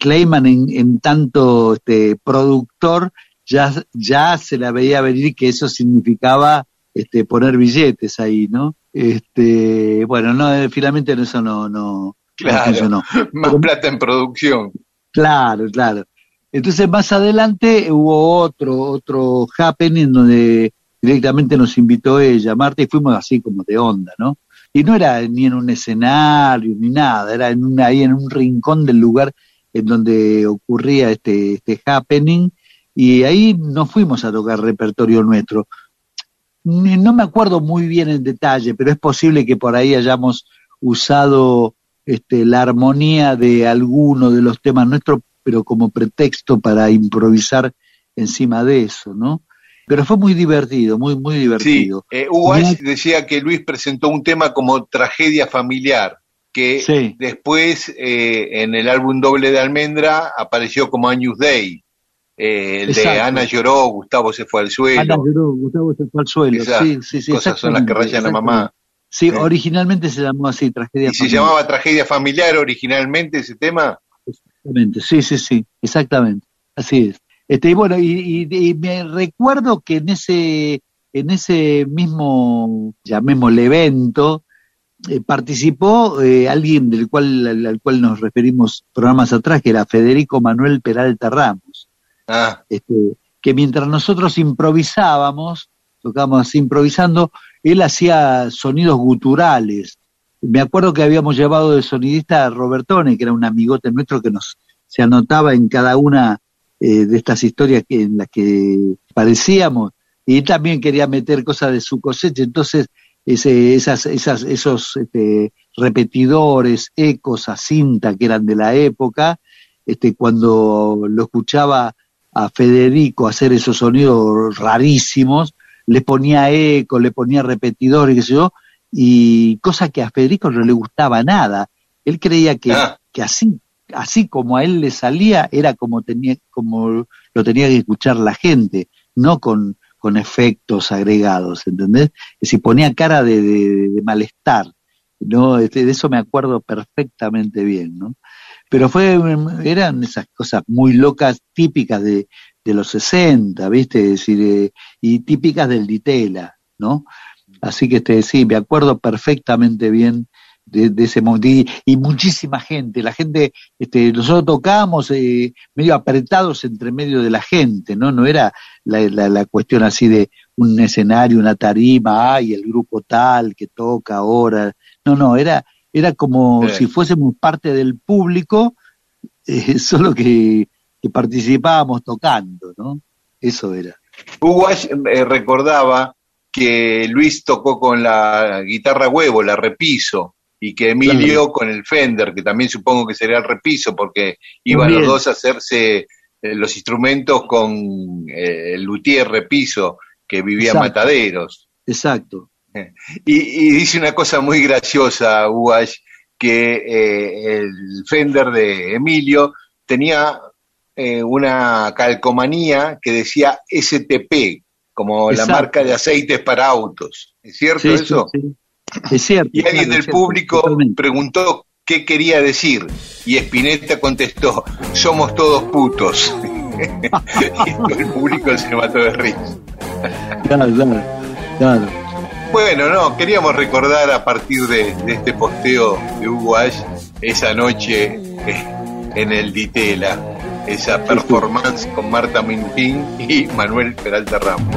Clayman en, en tanto este, productor ya, ya se la veía venir que eso significaba este, poner billetes ahí, ¿no? Este, bueno, no, eh, finalmente eso no, no, no Claro. funcionó. Más plata en producción. Claro, claro. Entonces más adelante hubo otro, otro happening donde directamente nos invitó ella, Marta, y fuimos así como de onda, ¿no? Y no era ni en un escenario ni nada, era en ahí en un rincón del lugar en donde ocurría este, este happening, y ahí nos fuimos a tocar repertorio nuestro. No me acuerdo muy bien en detalle, pero es posible que por ahí hayamos usado este, la armonía de alguno de los temas nuestros, pero como pretexto para improvisar encima de eso, ¿no? Pero fue muy divertido, muy, muy Sí, divertido. eh, Hugo Ash decía que Luis presentó un tema como tragedia familiar. que Sí. después eh, en el álbum doble de Almendra apareció como Años Day. Eh, el de. Ana lloró, Gustavo se fue al suelo. Ana lloró, Gustavo se fue al suelo. Esas sí, sí, sí, cosas son las que rayan a mamá. Sí, Sí. originalmente se llamó así, tragedia Y se llamaba Tragedia Familiar originalmente ese tema. Exactamente, sí, sí, sí, exactamente, así es. Este, y bueno, y, y- y me recuerdo que en ese, en ese mismo, llamémosle evento, eh, participó eh, alguien del cual, al, al cual nos referimos programas atrás, que era Federico Manuel Peralta Ramos, Ah, este, que mientras nosotros improvisábamos, tocábamos así improvisando, él hacía sonidos guturales. Me acuerdo que habíamos llevado de sonidista a Robertone, que era un amigote nuestro que nos se anotaba en cada una eh, de estas historias que, en las que parecíamos, y él también quería meter cosas de su cosecha, entonces ese, esas, esas, esos este, repetidores, ecos a cinta que eran de la época, este, cuando lo escuchaba a Federico hacer esos sonidos rarísimos, le ponía eco, le ponía repetidores, qué sé yo, y cosa que a Federico no le gustaba nada. Él creía que, Ah. que así, así como a él le salía, era como tenía, como lo tenía que escuchar la gente, no con, con efectos agregados, ¿entendés? Que si ponía cara de, de- de malestar, ¿no? Este, de eso me acuerdo perfectamente bien, ¿no? Pero fue, eran esas cosas muy locas, típicas de, de los 60, ¿viste? Es decir, eh, y típicas del Ditela, ¿no? Así que este, sí, me acuerdo perfectamente bien de, de ese momento. Y, y muchísima gente, la gente, este, nosotros tocábamos eh, medio apretados entre medio de la gente, ¿no? No era la, la, la cuestión así de un escenario, una tarima, ay, el grupo tal que toca ahora. No, no, era, era como Sí. si fuésemos parte del público, eh, solo que, que participábamos tocando, ¿no? Eso era. Hugo eh, recordaba que Luis tocó con la guitarra huevo, la repiso, y que Emilio con el Fender, que también supongo que sería el repiso, porque iban Bien. los dos a hacerse eh, los instrumentos con eh, el luthier repiso que vivía en Exacto. Mataderos. Exacto. Y, y dice una cosa muy graciosa, Uash, que eh, el Fender de Emilio tenía eh, una calcomanía que decía STP, como la marca de aceites para autos. ¿Es cierto Sí, eso? sí. Es cierto. Y alguien claro, del cierto, público preguntó qué quería decir. Y Spinetta contestó, somos todos putos. y todo el público se mató de risa. Claro, claro, claro. Bueno, no, queríamos recordar a partir de, de este posteo de Hugo Ash esa noche eh, en el Ditela, esa performance con Marta Minujín y Manuel Peralta Ramos.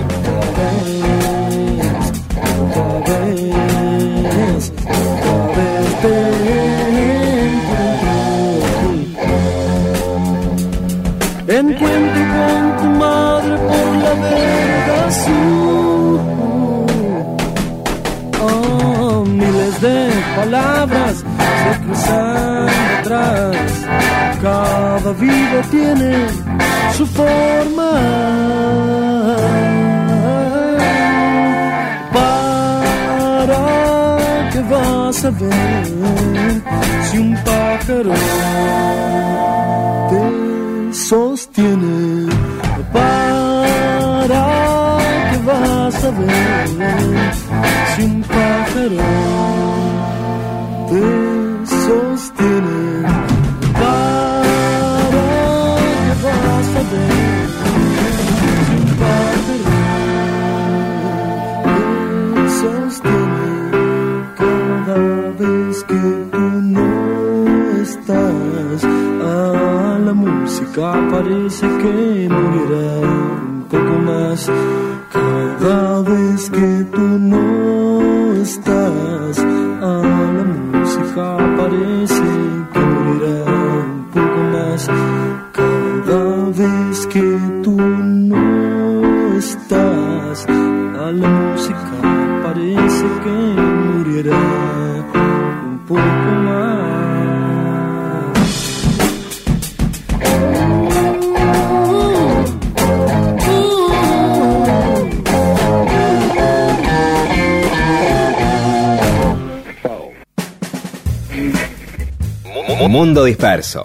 Encuentro con tu madre por la vereda azul. Oh, miles de palabras se cruzan. Cada vida tiene su forma. Para que vas a ver si un pájaro te sostiene para que vas a ver si un pájaro te sostiene la música parece que morirá un poco más. Cada vez que tú no estás a la música parece que morirá un poco más. Cada vez que tú no estás a la música parece que morirá un poco más Mundo Disperso.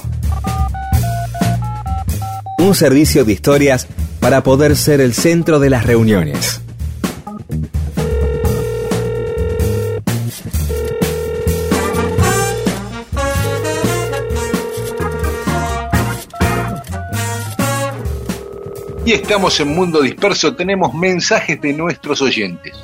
Un servicio de historias para poder ser el centro de las reuniones. Y estamos en Mundo Disperso, tenemos mensajes de nuestros oyentes.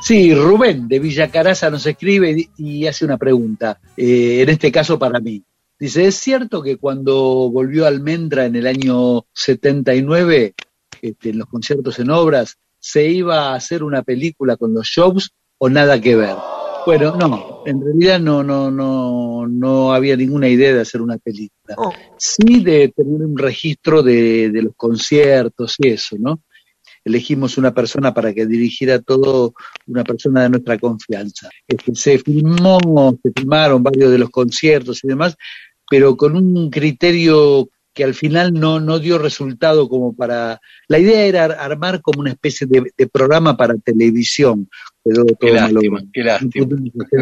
Sí, Rubén de Villa Caraza nos escribe y hace una pregunta, eh, en este caso para mí. Dice, ¿es cierto que cuando volvió Almendra en el año 79, este, en los conciertos en obras, se iba a hacer una película con los shows o nada que ver? Bueno, no, en realidad no, no, no, no había ninguna idea de hacer una película. Oh. Sí de tener un registro de, de los conciertos y eso, ¿no? Elegimos una persona para que dirigiera todo, una persona de nuestra confianza. Este, se filmó, se filmaron varios de los conciertos y demás, pero con un criterio que al final no, no dio resultado como para... La idea era ar- armar como una especie de, de programa para televisión. Quedó todo Qué lástima, malo. qué lástima.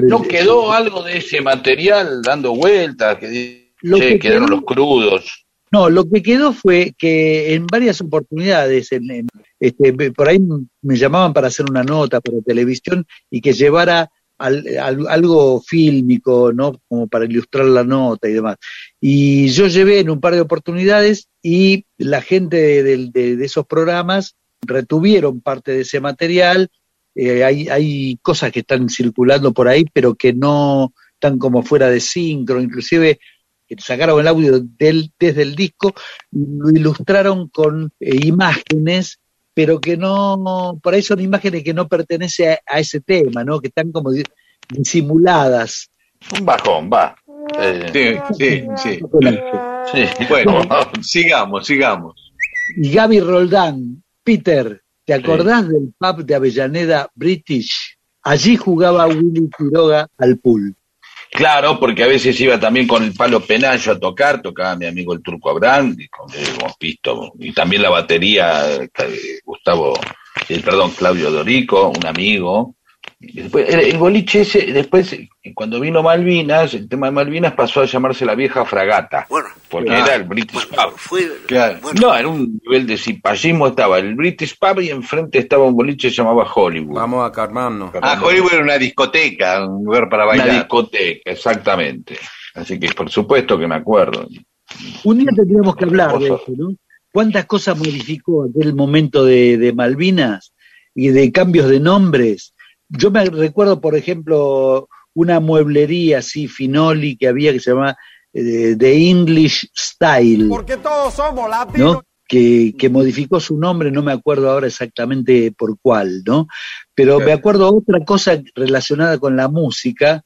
¿No quedó algo de ese material dando vueltas? Que Lo che, que quedaron quedó- los crudos. No, lo que quedó fue que en varias oportunidades, en- en- este, por ahí me llamaban para hacer una nota para televisión y que llevara al- al- algo fílmico, ¿no? Como para ilustrar la nota y demás. Y yo llevé en un par de oportunidades y la gente de, esos programas retuvieron parte de ese material. Eh, hay, hay cosas que están circulando por ahí, pero que no están como fuera de sincro, inclusive sacaron el audio del, desde el disco lo ilustraron con eh, imágenes, pero que no, por ahí son imágenes que no pertenecen a, a ese tema, ¿no? Que están como di- disimuladas. Un bajón, va. Eh, Sí, sí, sí. sí. Bueno, sigamos, sigamos. Y Gaby Roldán, Peter, ¿te acordás del pub de Avellaneda British? Allí jugaba Willy Quiroga al pool. Claro, porque a veces iba también con el palo penayo a tocar, tocaba mi amigo el Turco Abraham, y visto, y también la batería, eh, Gustavo, eh, perdón, Claudio Dorico, un amigo. Después, el, el boliche ese, después, cuando vino Malvinas, el tema de Malvinas pasó a llamarse la vieja fragata, Bueno, porque Ah, era el British bueno, Pub. fue. Claro. Bueno, No, era un nivel de cipallismo, estaba el British Pub y enfrente estaba un boliche que se llamaba Hollywood. Vamos a calmarnos. Ah, Hollywood era una discoteca, un lugar para Una bailar. discoteca, exactamente. Así que por supuesto que me acuerdo. Un día tendríamos que hablar de eso, ¿no? ¿Cuántas cosas modificó aquel momento de, de Malvinas y de cambios de nombres? Yo me recuerdo, por ejemplo, una mueblería así, Finoli, que había que se llamaba eh, The English Style, Porque todos somos latinos. ¿no? Que, que modificó su nombre, no me acuerdo ahora exactamente por cuál, ¿no? Pero me acuerdo otra cosa relacionada con la música,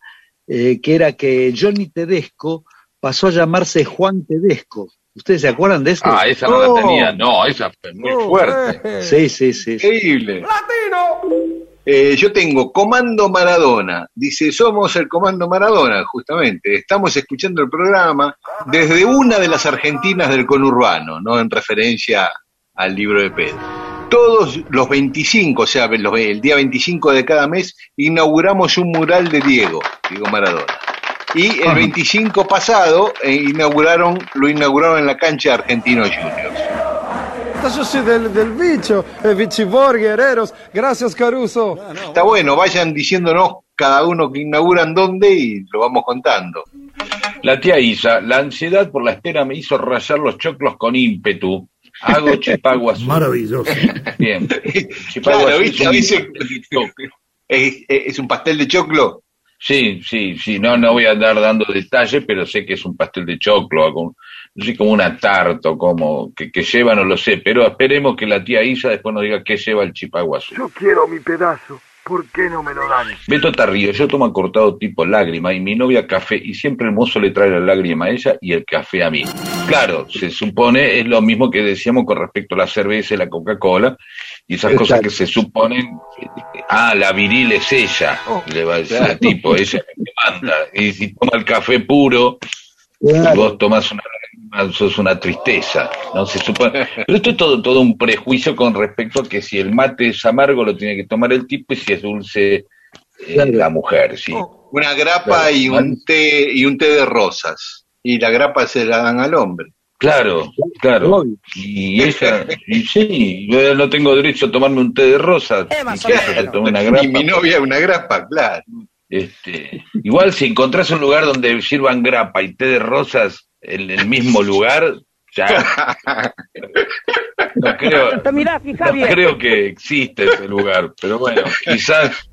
eh, que era que Johnny Tedesco pasó a llamarse Juan Tedesco. ¿Ustedes se acuerdan de eso? Ah, esa no Oh. la tenía, no, esa fue muy Oh, fuerte. eh. Sí, sí, sí. sí. Increíble. ¡Latino! Eh, yo tengo Comando Maradona. Dice, somos el Comando Maradona, justamente. Estamos escuchando el programa desde una de las Argentinas del conurbano, ¿no? En referencia al libro de Pedro. Todos los 25, o sea, los- el día 25 de cada mes, inauguramos un mural de Diego, Diego Maradona. Y el 25 pasado eh, inauguraron, lo inauguraron en la cancha de Argentinos Juniors. Yo soy del, del bicho, el bichibor, guerreros. Gracias, Caruso. Está bueno, vayan diciéndonos cada uno que inauguran dónde y lo vamos contando. La tía Isa, la ansiedad por la espera me hizo rayar los choclos con ímpetu. Hago chipago azul. maravilloso. Bien. Chipago Claro, azul ¿viste? es un Dice- pastel de choclo. ¿Es, es un pastel de choclo? Sí, sí, sí, no, no voy a andar dando detalles, pero sé que es un pastel de choclo, no sé, como una tarta, como que, que lleva, no lo sé, pero esperemos que la tía Isa después nos diga qué lleva el chipago azul. Yo quiero mi pedazo. ¿Por qué no me lo dan? Beto Tarrío, yo tomo cortado tipo lágrima y mi novia café y siempre el mozo le trae la lágrima a ella y el café a mí. Claro, se supone, es lo mismo que decíamos con respecto a la cerveza y la Coca-Cola y esas Exacto. cosas que se suponen, ah, la viril es ella, le va a decir al tipo, ella es la que manda. Y si toma el café puro, y Claro. vos tomás una sos una tristeza, ¿no? Se supone. Pero esto es todo, todo un prejuicio con respecto a que si el mate es amargo lo tiene que tomar el tipo y si es dulce eh, la mujer, sí. Una grapa Claro. y un té y un té de rosas. Y la grapa se la dan al hombre. Claro, claro. Y ella, y sí, yo no tengo derecho a tomarme un té de rosa. ¿Y una grapa. Y mi novia una grapa, claro. Este, igual si encontrás un lugar donde sirvan grapa y té de rosas en el mismo lugar, ya no creo, no creo que existe ese lugar, pero bueno, quizás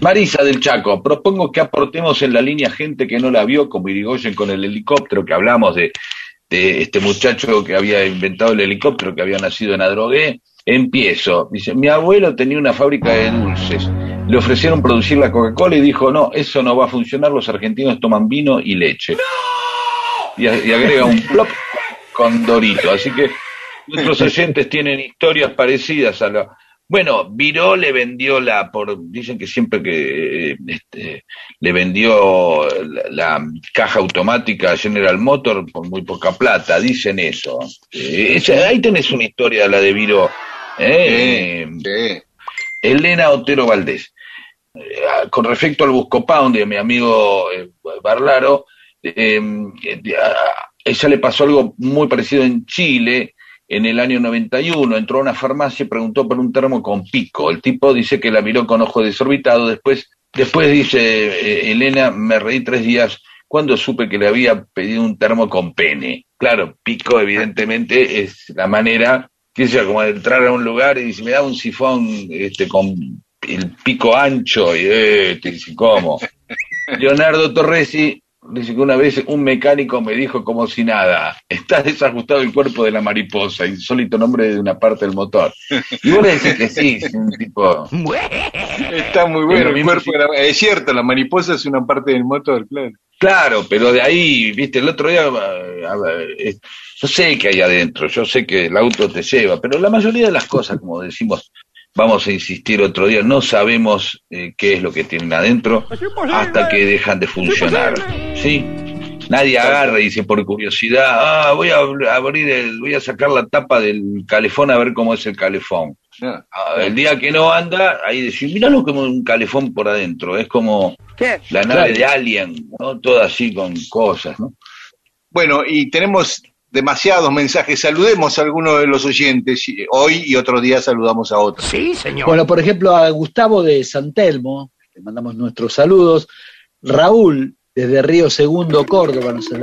Marisa del Chaco, propongo que aportemos en la línea gente que no la vio, como Irigoyen con el helicóptero, que hablamos de, de este muchacho que había inventado el helicóptero, que había nacido en Adrogué. Empiezo. Dice, mi abuelo tenía una fábrica de dulces. Le ofrecieron producir la Coca-Cola y dijo, no, eso no va a funcionar, los argentinos toman vino y leche. Y, agrega un plop con Dorito. Así que nuestros oyentes tienen historias parecidas a la... Bueno, Viró le vendió la, por, dicen que siempre que eh, este, le vendió la, la caja automática a General Motor por muy poca plata, dicen eso. Eh, esa- ahí tenés una historia, la de Viró. ¿eh? Sí. Elena Otero Valdés. Eh, con respecto al Buscopound de mi amigo Barlaro, eh, eh, ella le pasó algo muy parecido en Chile en el año 91. Entró a una farmacia y preguntó por un termo con pico. El tipo dice que la miró con ojo desorbitado. Después, después dice eh, Elena, me reí tres días cuando supe que le había pedido un termo con pene. Claro, pico evidentemente es la manera, sé yo, como de entrar a un lugar y dice, me da un sifón este, con el pico ancho y eh, te dice, ¿cómo? Leonardo Torresi dice que una vez un mecánico me dijo como si nada, está desajustado el cuerpo de la mariposa, insólito nombre de una parte del motor. Y vos le decís que sí, es un tipo... Está muy bueno el cuerpo. de la- Es cierto, la mariposa es una parte del motor, claro. Claro, pero de ahí, viste, el otro día, a ver, yo sé que hay adentro, yo sé que el auto te lleva, pero la mayoría de las cosas, como decimos, vamos a insistir otro día, no sabemos eh, qué es lo que tienen adentro hasta que dejan de funcionar, ¿sí? Nadie agarra y dice por curiosidad, ah, voy a ab- abrir el, voy a sacar la tapa del calefón a ver cómo es el calefón. Ah, El día que no anda, ahí decís, miralo como un calefón por adentro, es como la nave de Alien, ¿no? Todo así con cosas, ¿no? Bueno, y tenemos demasiados mensajes. Saludemos a algunos de los oyentes hoy y otro día saludamos a otros. Bueno, por ejemplo, a Gustavo de Santelmo, le mandamos nuestros saludos. Raúl, desde Río Segundo, Córdoba, nos ha,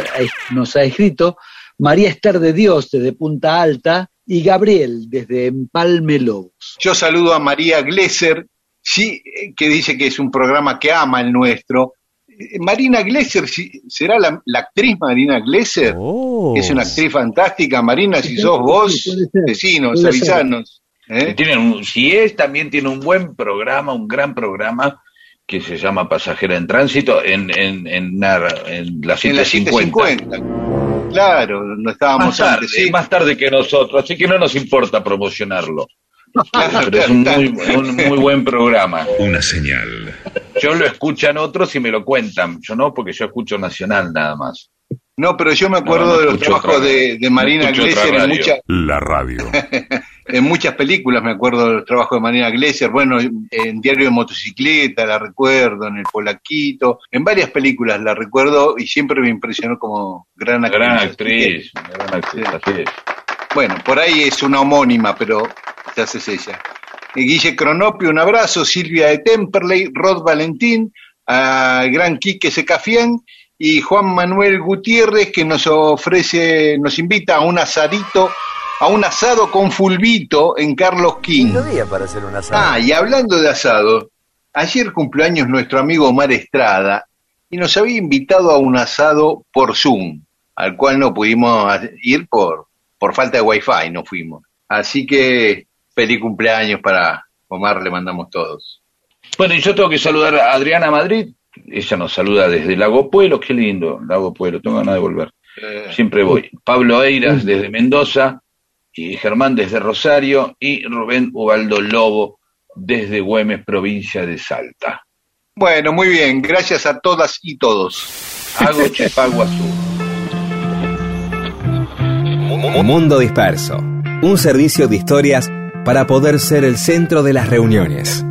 nos ha escrito. María Esther de Dios, desde Punta Alta. Y Gabriel, desde Empalme Lobos. Yo saludo a María Glesser, sí, eh, que dice que es un programa que ama el nuestro. Eh, Marina Glesser, ¿será la, la actriz Marina Glesser? Es una actriz fantástica. Marina, si sos vos, ser. avisanos. ¿eh? Tienen un- si es, también tiene un buen programa, un gran programa que se llama Pasajera en Tránsito en, en, en, Nar- en la En la 750. 750. Claro, no estábamos Más tarde, antes, sí. más tarde que nosotros, así que no nos importa promocionarlo. Claro, Pero es un claro, muy, un muy buen programa. Una señal. Yo lo escuchan otros y me lo cuentan. Yo no, porque yo escucho Nacional nada más. No, pero yo me acuerdo No, no de los trabajos otra- de, de no Marina otra Glesser en muchas, La radio. en muchas películas, me acuerdo de los trabajos de Marina Glesser, bueno, en Diario de Motocicleta la recuerdo, en El Polaquito, en varias películas la recuerdo y siempre me impresionó como gran actriz. Gran Así actriz, gran actriz, Sí. así es. que, bueno, por ahí es una homónima, pero ya es ella. Guille Cronopio, un abrazo, Silvia de Temperley, Rod Valentín, a gran Quique Secafián y Juan Manuel Gutiérrez que nos ofrece, nos invita a un asadito, a un asado con fulbito en Carlos King. día para hacer un asado. Ah, y hablando de asado, ayer cumpleaños nuestro amigo Omar Estrada y nos había invitado a un asado por Zoom, al cual no pudimos ir por, por falta de wifi, no fuimos. Así que feliz cumpleaños para Omar, le mandamos todos. Bueno, y yo tengo que saludar a Adriana Madrid. Ella nos saluda desde Lago Puelo. Qué lindo, Lago Puelo. Tengo ganas de volver. Eh, Siempre voy. Pablo Eiras desde Mendoza. Y Germán desde Rosario. Y Rubén Ubaldo Lobo desde Güemes, provincia de Salta. bueno, muy bien, gracias a todas y todos. Hago Chipaguazú. Mundo Disperso. Un servicio de historias para poder ser el centro de las reuniones.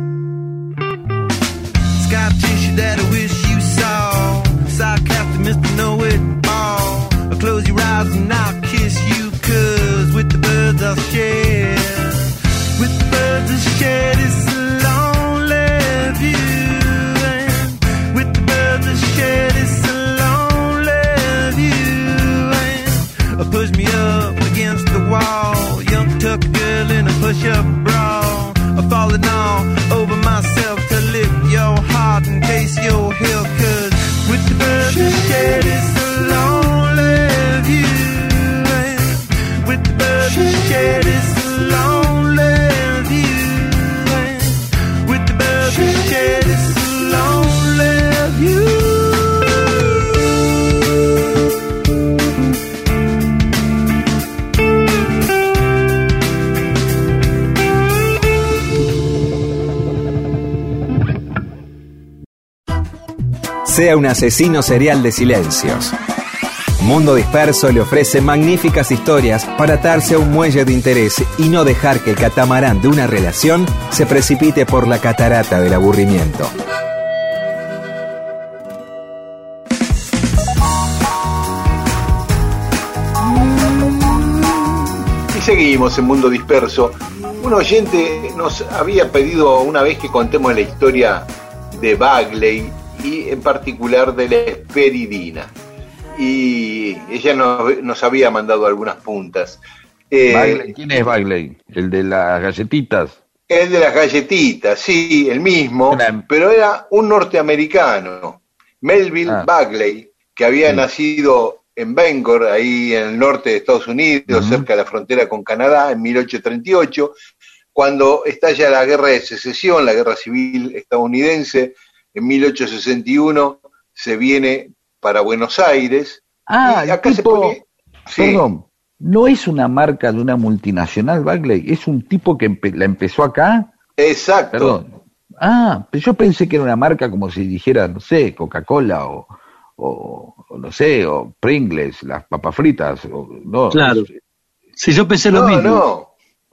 Push-up bra. Falling all over myself to lift your heart in case you're here. Cause with the that shed it's a lonely view. And with the that shed it's a Sea un asesino serial de silencios. Mundo Disperso le ofrece magníficas historias para atarse a un muelle de interés y no dejar que el catamarán de una relación se precipite por la catarata del aburrimiento. Y seguimos en Mundo Disperso. Un oyente nos había pedido una vez que contemos la historia de Bagley y en particular de la esperidina. Y ella nos, nos había mandado algunas puntas. Eh, Bagley, ¿Quién es Bagley? ¿El de las galletitas? El de las galletitas, sí, el mismo, Una- pero era un norteamericano, Melville Ah. Bagley, que había Sí. nacido en Bangor, ahí en el norte de Estados Unidos, cerca de la frontera con Canadá, en 1838, cuando estalla la guerra de secesión, la guerra civil estadounidense, en 1861 se viene para Buenos Aires. Ah, y el acá se tipo- pone... Sí, Perdón, no es una marca de una multinacional, Bagley, es un tipo que empe- la empezó acá. exacto. Perdón. Ah, pero yo pensé que era una marca como si dijera, no sé, Coca-Cola o, o, o no sé, o Pringles, las papas fritas. O, no, Claro. es- Si yo pensé lo No, mismo. no,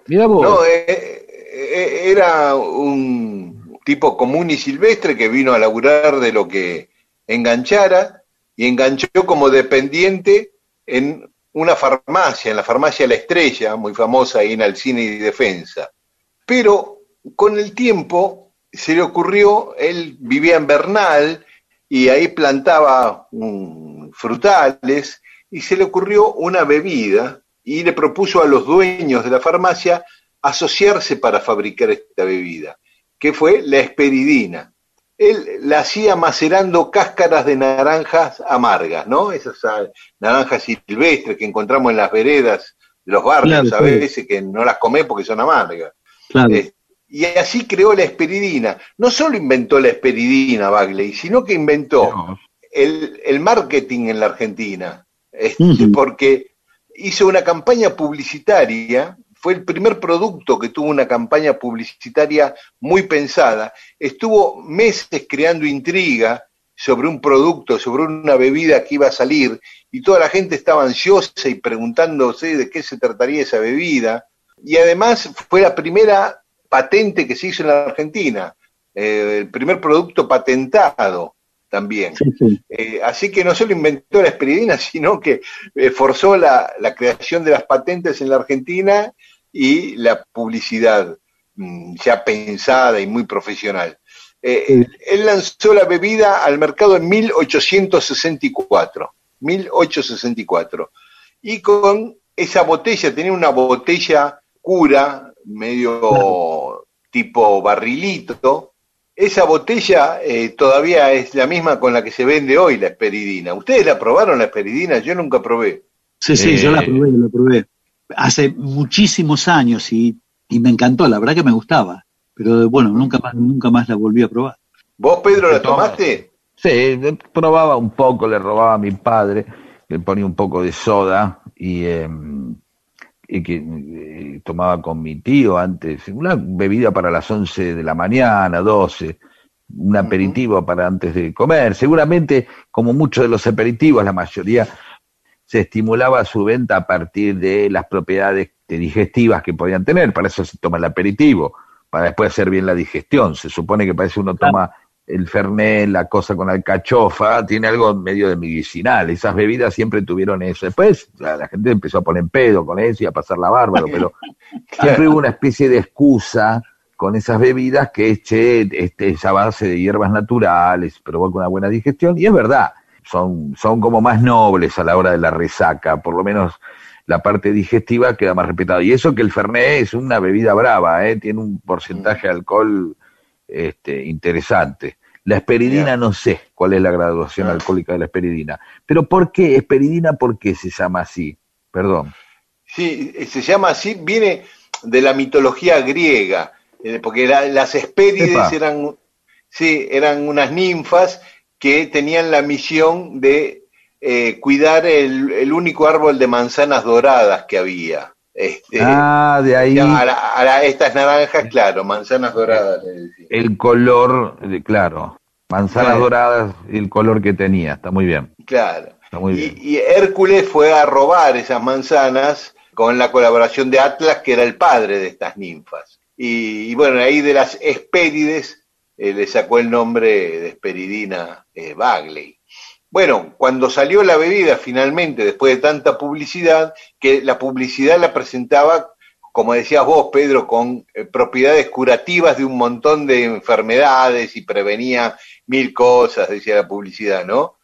Mira vos. No, eh, eh, era un tipo común y silvestre que vino a laburar de lo que enganchara y enganchó como dependiente en una farmacia, en la farmacia La Estrella, muy famosa ahí en Alcine y Defensa. Pero con el tiempo se le ocurrió, él vivía en Bernal y ahí plantaba frutales y se le ocurrió una bebida y le propuso a los dueños de la farmacia asociarse para fabricar esta bebida, que fue la esperidina. Él la hacía macerando cáscaras de naranjas amargas, ¿no? Esas ah, naranjas silvestres que encontramos en las veredas de los barrios Claro, a sí. veces que no las comés porque son amargas. Claro. Eh, y así creó la esperidina. No solo inventó la esperidina Bagley, sino que inventó No. el, el marketing en la Argentina, este, porque hizo una campaña publicitaria, fue el primer producto que tuvo una campaña publicitaria muy pensada, estuvo meses creando intriga sobre un producto, sobre una bebida que iba a salir, y toda la gente estaba ansiosa y preguntándose de qué se trataría esa bebida, y además fue la primera patente que se hizo en la Argentina, eh, el primer producto patentado también. Sí, sí. Eh, así que no solo inventó la esperidina, sino que eh, forzó la, la creación de las patentes en la Argentina y la publicidad mm, ya pensada y muy profesional. Eh. Él lanzó la bebida al mercado en 1864, 1864, y con esa botella, tenía una botella cura, medio tipo barrilito, esa botella eh, todavía es la misma con la que se vende hoy la esperidina. ¿Ustedes la probaron la esperidina? Yo nunca probé. Sí, sí, Eh, yo la probé, la probé. Hace muchísimos años y, y me encantó, la verdad que me gustaba. Pero bueno, nunca más, nunca más la volví a probar. ¿Vos, Pedro, la tomaste? Sí, probaba un poco, le robaba a mi padre, le ponía un poco de soda y, eh, y que eh, tomaba con mi tío antes, una bebida para las 11 de la mañana, 12, un aperitivo para antes de comer. Seguramente, como muchos de los aperitivos, la mayoría se estimulaba su venta a partir de las propiedades digestivas que podían tener. Para eso se toma el aperitivo, para después hacer bien la digestión. Se supone que para eso uno toma el fernet, la cosa con alcachofa, tiene algo medio de medicinal. Esas bebidas siempre tuvieron eso. Después la, gente empezó a poner pedo con eso y a pasar la bárbaro, pero siempre hubo una especie de excusa con esas bebidas que es, che, este, es a base de hierbas naturales, provoca una buena digestión, y es verdad, son, son como más nobles a la hora de la resaca, por lo menos la parte digestiva queda más respetada. Y eso que el Fernet es una bebida brava, ¿eh? tiene un porcentaje de alcohol este, interesante. La esperidina no sé cuál es la graduación alcohólica de la esperidina. Pero ¿por qué? Esperidina, ¿por qué se llama así? Perdón. Sí, se llama así, viene de la mitología griega, eh, porque la- las Hespérides Epa. eran, sí, eran unas ninfas que tenían la misión de eh, cuidar el, el único árbol de manzanas doradas que había. Este, Ah, de ahí a, la- a la- estas naranjas, claro, manzanas doradas. el color, de, claro, manzanas Claro. doradas, el color que tenía, está muy bien, Claro. está muy bien. Y, y Hércules fue a robar esas manzanas con la colaboración de Atlas, que era el padre de estas ninfas. Y, y bueno, ahí de las Hespérides eh, le sacó el nombre de Hesperidina eh, Bagley. Bueno, cuando salió la bebida finalmente, después de tanta publicidad, que la publicidad la presentaba, como decías vos, Pedro, con eh, propiedades curativas de un montón de enfermedades y prevenía mil cosas, decía la publicidad, ¿no?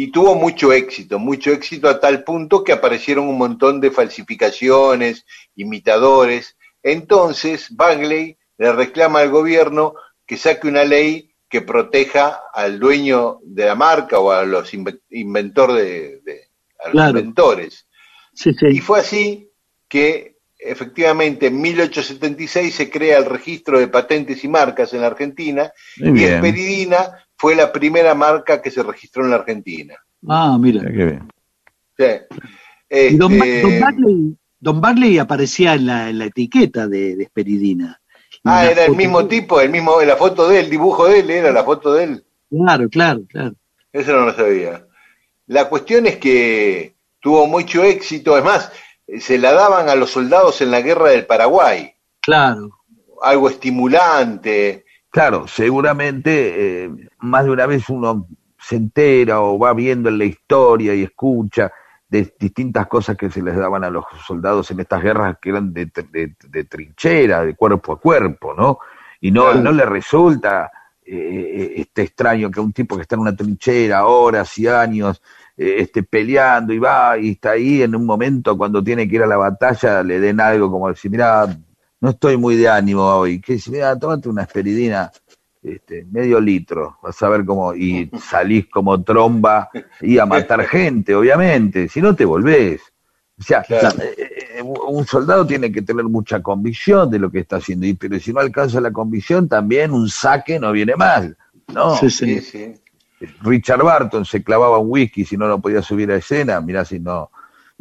y tuvo mucho éxito, mucho éxito a tal punto que aparecieron un montón de falsificaciones, imitadores. Entonces, Bagley le reclama al gobierno que saque una ley que proteja al dueño de la marca o a los inventor de, de- a los Claro. inventores. Sí, Y fue así que efectivamente en 1876 se crea el registro de patentes y marcas en la Argentina Muy y. Esperidina fue la primera marca que se registró en la Argentina. Ah, mira. Qué bien. Sí. Y don, Este, don Barley, don Barley aparecía en la, en la etiqueta de, de Esperidina. Ah, era el mismo tipo, el mismo, la foto de él, el dibujo de él, era la foto de él. Claro, claro, claro. Eso no lo sabía. La cuestión es que tuvo mucho éxito, es más, se la daban a los soldados en la guerra del Paraguay, Claro. algo estimulante. Claro, seguramente eh, más de una vez uno se entera o va viendo en la historia y escucha de distintas cosas que se les daban a los soldados en estas guerras que eran de, de- de trinchera, de cuerpo a cuerpo, ¿no? Y no, no le resulta eh, este extraño que un tipo que está en una trinchera horas y años eh, esté peleando y va y está ahí en un momento cuando tiene que ir a la batalla le den algo como decir, mira, no estoy muy de ánimo hoy, que dice, mira, tómate una esperidina, este, medio litro, vas a ver cómo, y salís como tromba y a matar gente, obviamente, si no te volvés. O sea, Claro. eh, eh, un soldado tiene que tener mucha convicción de lo que está haciendo, y, pero si no alcanza la convicción, también un saque no viene mal. No, Sí, sí. Sí, sí. Richard Barton se clavaba un whisky si no lo podía subir a escena, mirá si no.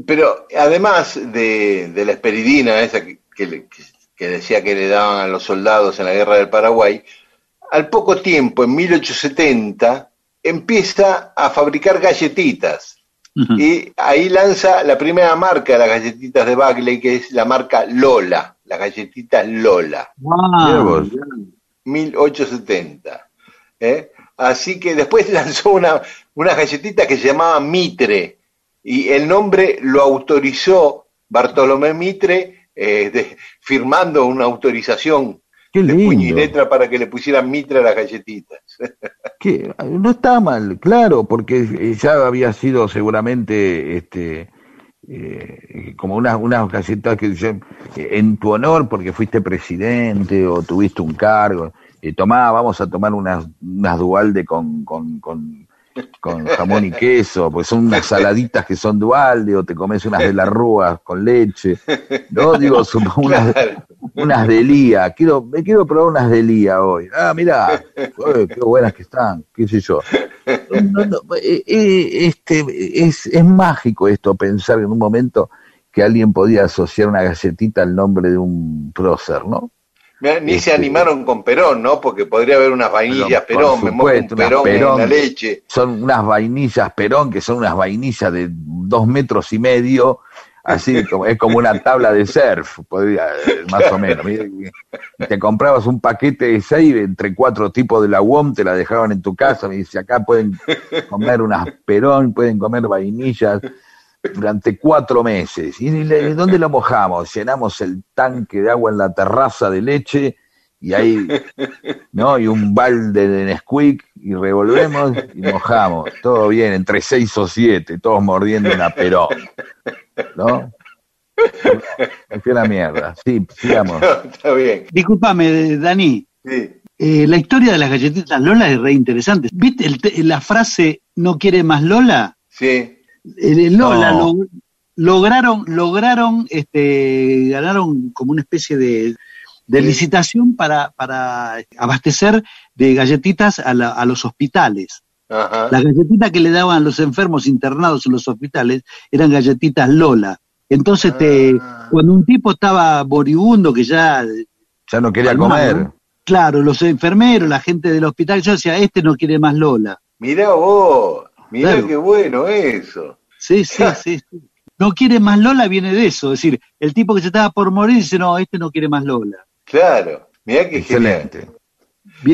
Pero además de, de la esperidina, esa que, que le- que- que decía que le daban a los soldados en la guerra del Paraguay, al poco tiempo, en 1870, empieza a fabricar galletitas. Y ahí lanza la primera marca de las galletitas de Bagley, que es la marca Lola, las galletitas Lola, Ah, Mira vos. 1870. ¿eh? Así que después lanzó una, unas galletitas que se llamaban Mitre, y el nombre lo autorizó Bartolomé Mitre, eh, de- firmando una autorización Qué de puño y lindo. letra para que le pusieran Mitre a las galletitas. que no está mal, claro, porque eh, ya había sido seguramente este eh, como unas unas galletas que dicen eh, en tu honor porque fuiste presidente o tuviste un cargo, eh, tomá, vamos a tomar unas unas dualde con con, con con jamón y queso, pues son unas saladitas que son dualde, o te comes unas de las rúas con leche, ¿no? Digo, son unas, unas de Lía, quiero, me quiero probar unas de Lía hoy. Ah, mirá, uy, qué buenas que están, qué sé yo. No, no, eh, eh, este, es, es mágico esto, pensar en un momento que alguien podía asociar una galletita al nombre de un prócer, ¿no? Ni se Este- animaron con Perón, ¿no? Porque podría haber unas vainillas Perón, me mojo un Perón, Perón. en la leche. Son unas vainillas Perón, que son unas vainillas de dos metros y medio, así como es como una tabla de surf, podría, eh, más o menos. Te comprabas un paquete de seis entre cuatro tipos de la UOM, te la dejaban en tu casa, me dice, acá pueden comer unas Perón, pueden comer vainillas durante cuatro meses. ¿Y le- dónde lo mojamos? Llenamos el tanque de agua en la terraza de leche y ahí, ¿no? Y un balde de Nesquik y revolvemos y mojamos. Todo bien, entre seis o siete, todos mordiendo una perón. ¿No? Me fui a la mierda. Sí, sigamos. Está bien. Disculpame, Dani. Sí. eh, la historia de las galletitas Lola es re interesante. ¿Viste el te- la frase no quiere más Lola? Sí. El Lola No. lo- lograron, lograron, este, ganaron como una especie de, de licitación para, para abastecer de galletitas a, la- a los hospitales. Ajá. Las galletitas que le daban a los enfermos internados en los hospitales eran galletitas Lola. Entonces, te, Ah. cuando un tipo estaba moribundo, que ya, Ya no quería Palmado, comer. claro, los enfermeros, la gente del hospital, yo decía, este no quiere más Lola. Mirá vos, mirá Claro. qué bueno eso. Sí, sí, sí, sí. No quiere más Lola viene de eso. Es decir, el tipo que se estaba por morir dice, no, este no quiere más Lola. Claro, mirá qué genial. Excelente.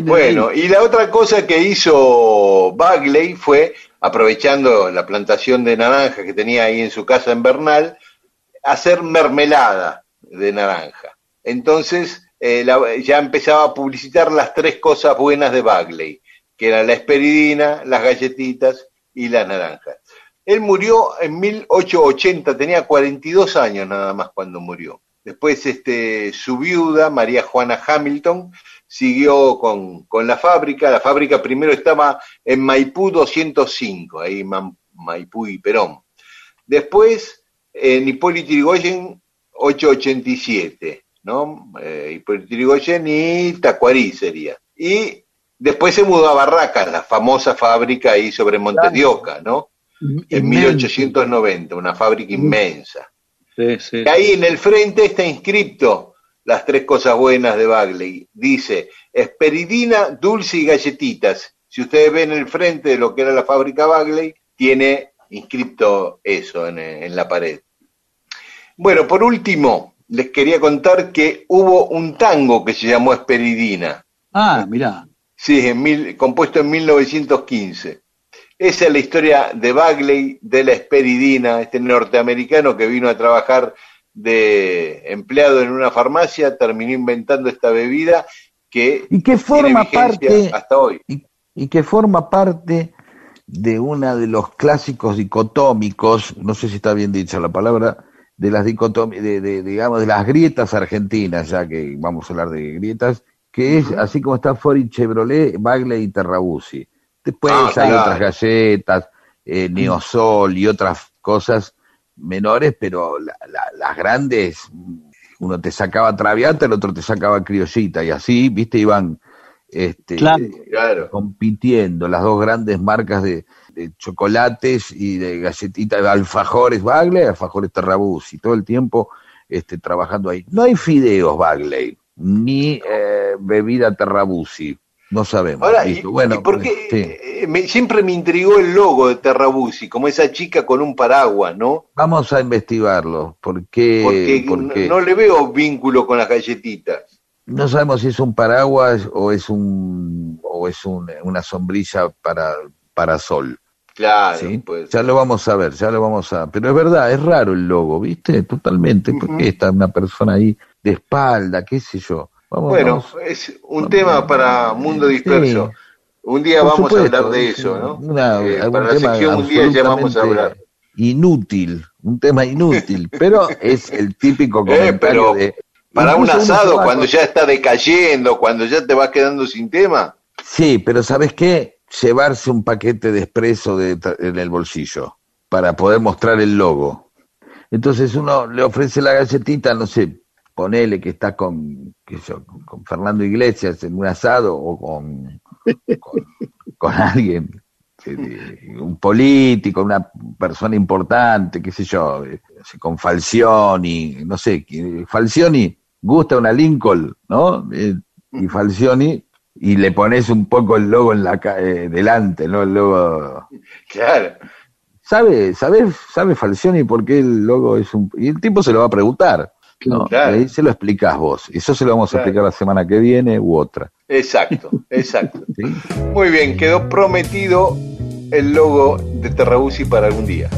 Bueno, y la otra cosa que hizo Bagley fue, aprovechando la plantación de naranja que tenía ahí en su casa en Bernal, hacer mermelada de naranja. Entonces eh, la- ya empezaba a publicitar las tres cosas buenas de Bagley, que eran la esperidina, las galletitas y las naranjas. Él murió en 1880, tenía 42 años nada más cuando murió. Después este, su viuda, María Juana Hamilton, siguió con, con la fábrica. La fábrica primero estaba en Maipú 205, ahí Maipú y Perón. Después en Hipólito Yrigoyen 887, ¿no? Eh, Hipólito Yrigoyen y Tacuarí sería. Y después se mudó a Barracas, la famosa fábrica ahí sobre Montes de Oca, ¿no? En 1890, una fábrica inmensa. Sí, sí. Y ahí en el frente está inscripto las tres cosas buenas de Bagley. Dice, esperidina, dulce y galletitas. Si ustedes ven el frente de lo que era la fábrica Bagley, tiene inscripto eso en, en la pared. Bueno, por último, les quería contar que hubo un tango que se llamó Esperidina. Ah, mirá. Sí, en mil- compuesto en 1915. Esa es la historia de Bagley, de la esperidina, este norteamericano que vino a trabajar de empleado en una farmacia, terminó inventando esta bebida que Y que forma parte, hasta hoy. y, y que forma parte de una de los clásicos dicotómicos, no sé si está bien dicha la palabra, de las de, digamos, de las grietas argentinas, ya que vamos a hablar de grietas, que es así como está Ford y Chevrolet, Bagley y Terrabuzzi. Después Ah, hay claro. otras galletas, eh, Neosol y otras cosas menores, pero la- la- las grandes, uno te sacaba Traviata, el otro te sacaba Criollita, y así, viste, iban este, Claro. Claro. compitiendo las dos grandes marcas de, de chocolates y de galletitas, de alfajores Bagley, alfajores Terrabuzzi, todo el tiempo este, trabajando ahí. No hay fideos Bagley, ni eh, bebida Terrabuzzi, no sabemos. Ahora, y, listo. bueno, y sí. eh, me- siempre me intrigó el logo de Terrabusi, como esa chica con un paraguas, ¿no? Vamos a investigarlo, porque, Porque porque no, no le veo vínculo con las galletitas. no sabemos si es un paraguas o es un o es un- una sombrilla para, para sol. Claro, ¿sí? pues. Ya lo vamos a ver, ya lo vamos a... Pero es verdad, es raro el logo, ¿viste? Totalmente. ¿Por qué está una persona ahí de espalda, qué sé yo? Vamos, Bueno, vamos. es un tema para Mundo Disperso. Sí. Un día Por vamos supuesto, a hablar de es eso, ¿no? una- Eh, para la sección un día ya vamos a hablar. Inútil, un tema inútil, pero es el típico Eh, comentario pero de... para un asado, cuando con- ya está decayendo, cuando ya te vas quedando sin tema. Sí, pero ¿sabes qué? Llevarse un paquete de expreso de, en el bolsillo para poder mostrar el logo. Entonces uno le ofrece la galletita, no sé, ponele que está con, yo, con Fernando Iglesias en un asado o con, con, con alguien, eh, un político, una persona importante, qué sé yo, eh, con Falcioni, no sé, Falcioni gusta una Lincoln, ¿no? Eh, y Falcioni, y le pones un poco el logo en la eh, delante, ¿no? El logo Claro. ¿Sabe, sabe, sabe Falcioni por qué el logo es un... Y el tipo se lo va a preguntar. ¿No? Claro. Ahí se lo explicás vos. Eso se lo vamos a explicar la semana que viene u otra. Exacto, exacto. ¿sí? Muy bien, quedó prometido el logo de Terrabusi para algún día.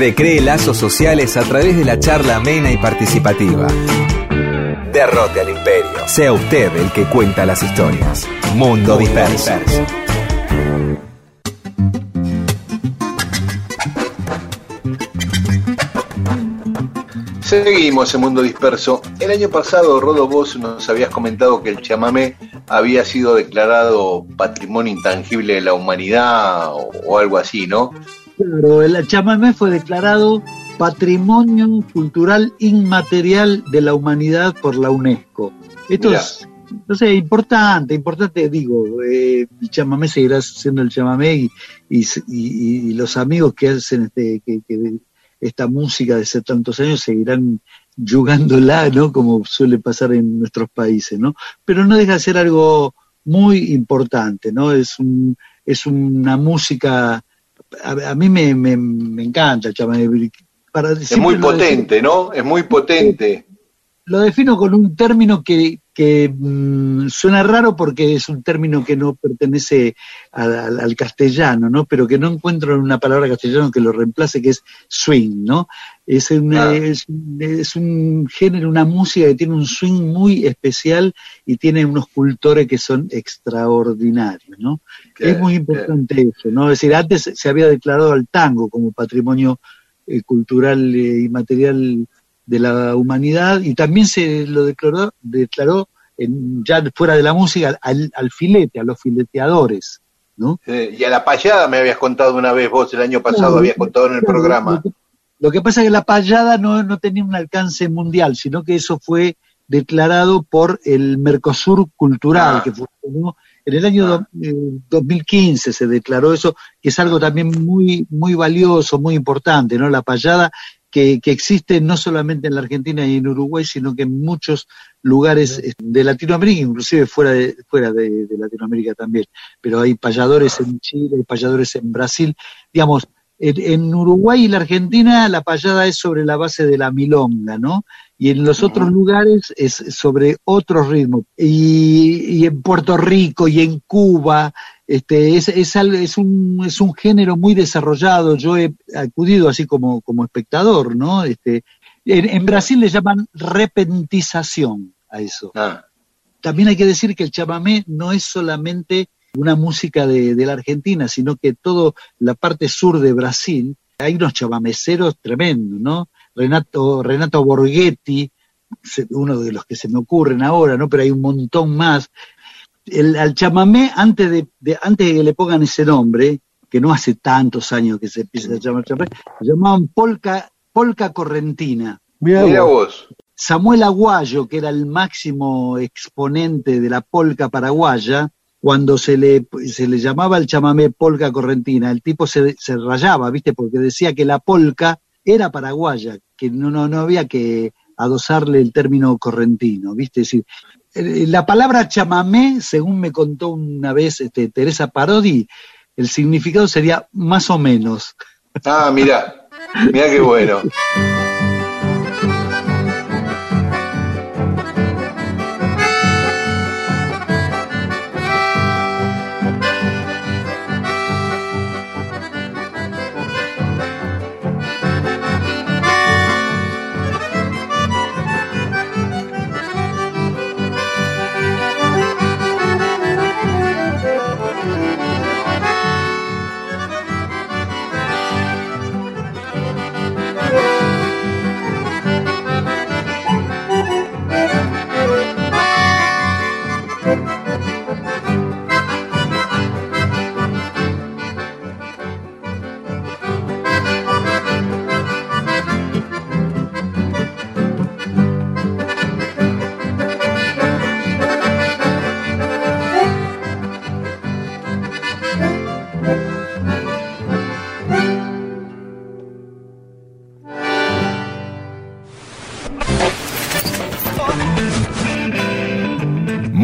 Recree lazos sociales a través de la charla amena y participativa. Derrote al imperio. Sea usted el que cuenta las historias. Mundo Disperso. Seguimos en Mundo Disperso. El año pasado, Rodo, vos nos habías comentado que el chamamé había sido declarado patrimonio intangible de la humanidad o, o algo así, ¿no? Claro, el chamamé fue declarado Patrimonio Cultural Inmaterial de la Humanidad por la UNESCO. Esto Mirá. es, no sé, importante, importante, digo, eh, el chamamé seguirá siendo el chamamé y, y, y- y los amigos que hacen este, que, que esta música de hace tantos años seguirán yugándola, ¿no? Como suele pasar en nuestros países, ¿no? Pero no deja de ser algo muy importante, ¿no? Es un, es una música, a, a mí me, me, me encanta el chamamé. Para, Es muy potente, ¿no? Es muy potente. lo defino con un término que, que mm, suena raro porque es un término que no pertenece al, castellano, ¿no? Pero que no encuentro en una palabra castellana que lo reemplace, que es swing, ¿no? Es, una- Ah. es, es un género, una música que tiene un swing muy especial y tiene unos cultores que son extraordinarios, ¿no? Es muy importante eso, ¿no? Es decir, antes se había declarado al tango como patrimonio eh, cultural eh, y material de la humanidad y también se lo declaró, declaró en, ya fuera de la música al, al filete, a los fileteadores, ¿no? Eh, y a la payada me habías contado una vez vos, el año pasado habías contado en el claro, programa. Lo que, lo que pasa es que la payada no, no tenía un alcance mundial, sino que eso fue declarado por el Mercosur Cultural, Ah. que funcionó en el año do- eh, 2015 se declaró eso, que es algo también muy, muy valioso, muy importante, ¿no? La payada que, que existe no solamente en la Argentina y en Uruguay, sino que en muchos lugares eh, de Latinoamérica, inclusive fuera de, fuera de, de Latinoamérica también. Pero hay payadores en Chile, hay payadores en Brasil. Digamos, en, en Uruguay y la Argentina la payada es sobre la base de la milonga, ¿no? Y en los otros lugares es sobre otros ritmos. Y, y en Puerto Rico y en Cuba, este, es, es, es, un, es un género muy desarrollado. Yo he acudido así como, como espectador, ¿no? Este, en, en Brasil le llaman repentización a eso. Ah, También hay que decir que el chamamé no es solamente una música de, de la Argentina, sino que toda la parte sur de Brasil, hay unos chamameceros tremendos, ¿no? Renato, Renato Borghetti, uno de los que se me ocurren ahora, ¿no? Pero hay un montón más. El, al chamamé, antes de, de- antes de que le pongan ese nombre, que no hace tantos años que se empieza a llamar chamamé, lo llamaban polca, polca correntina. Mira mira vos. vos. Samuel Aguayo, que era el máximo exponente de la polca paraguaya, cuando se le, se le llamaba el chamamé polca correntina, el tipo se, se rayaba, ¿viste? Porque decía que la polca era paraguaya, que no, no, no había que adosarle el término correntino, ¿viste? Es decir, la palabra chamamé, según me contó una vez este, Teresa Parodi, el significado sería más o menos. Ah, mira, mira qué bueno.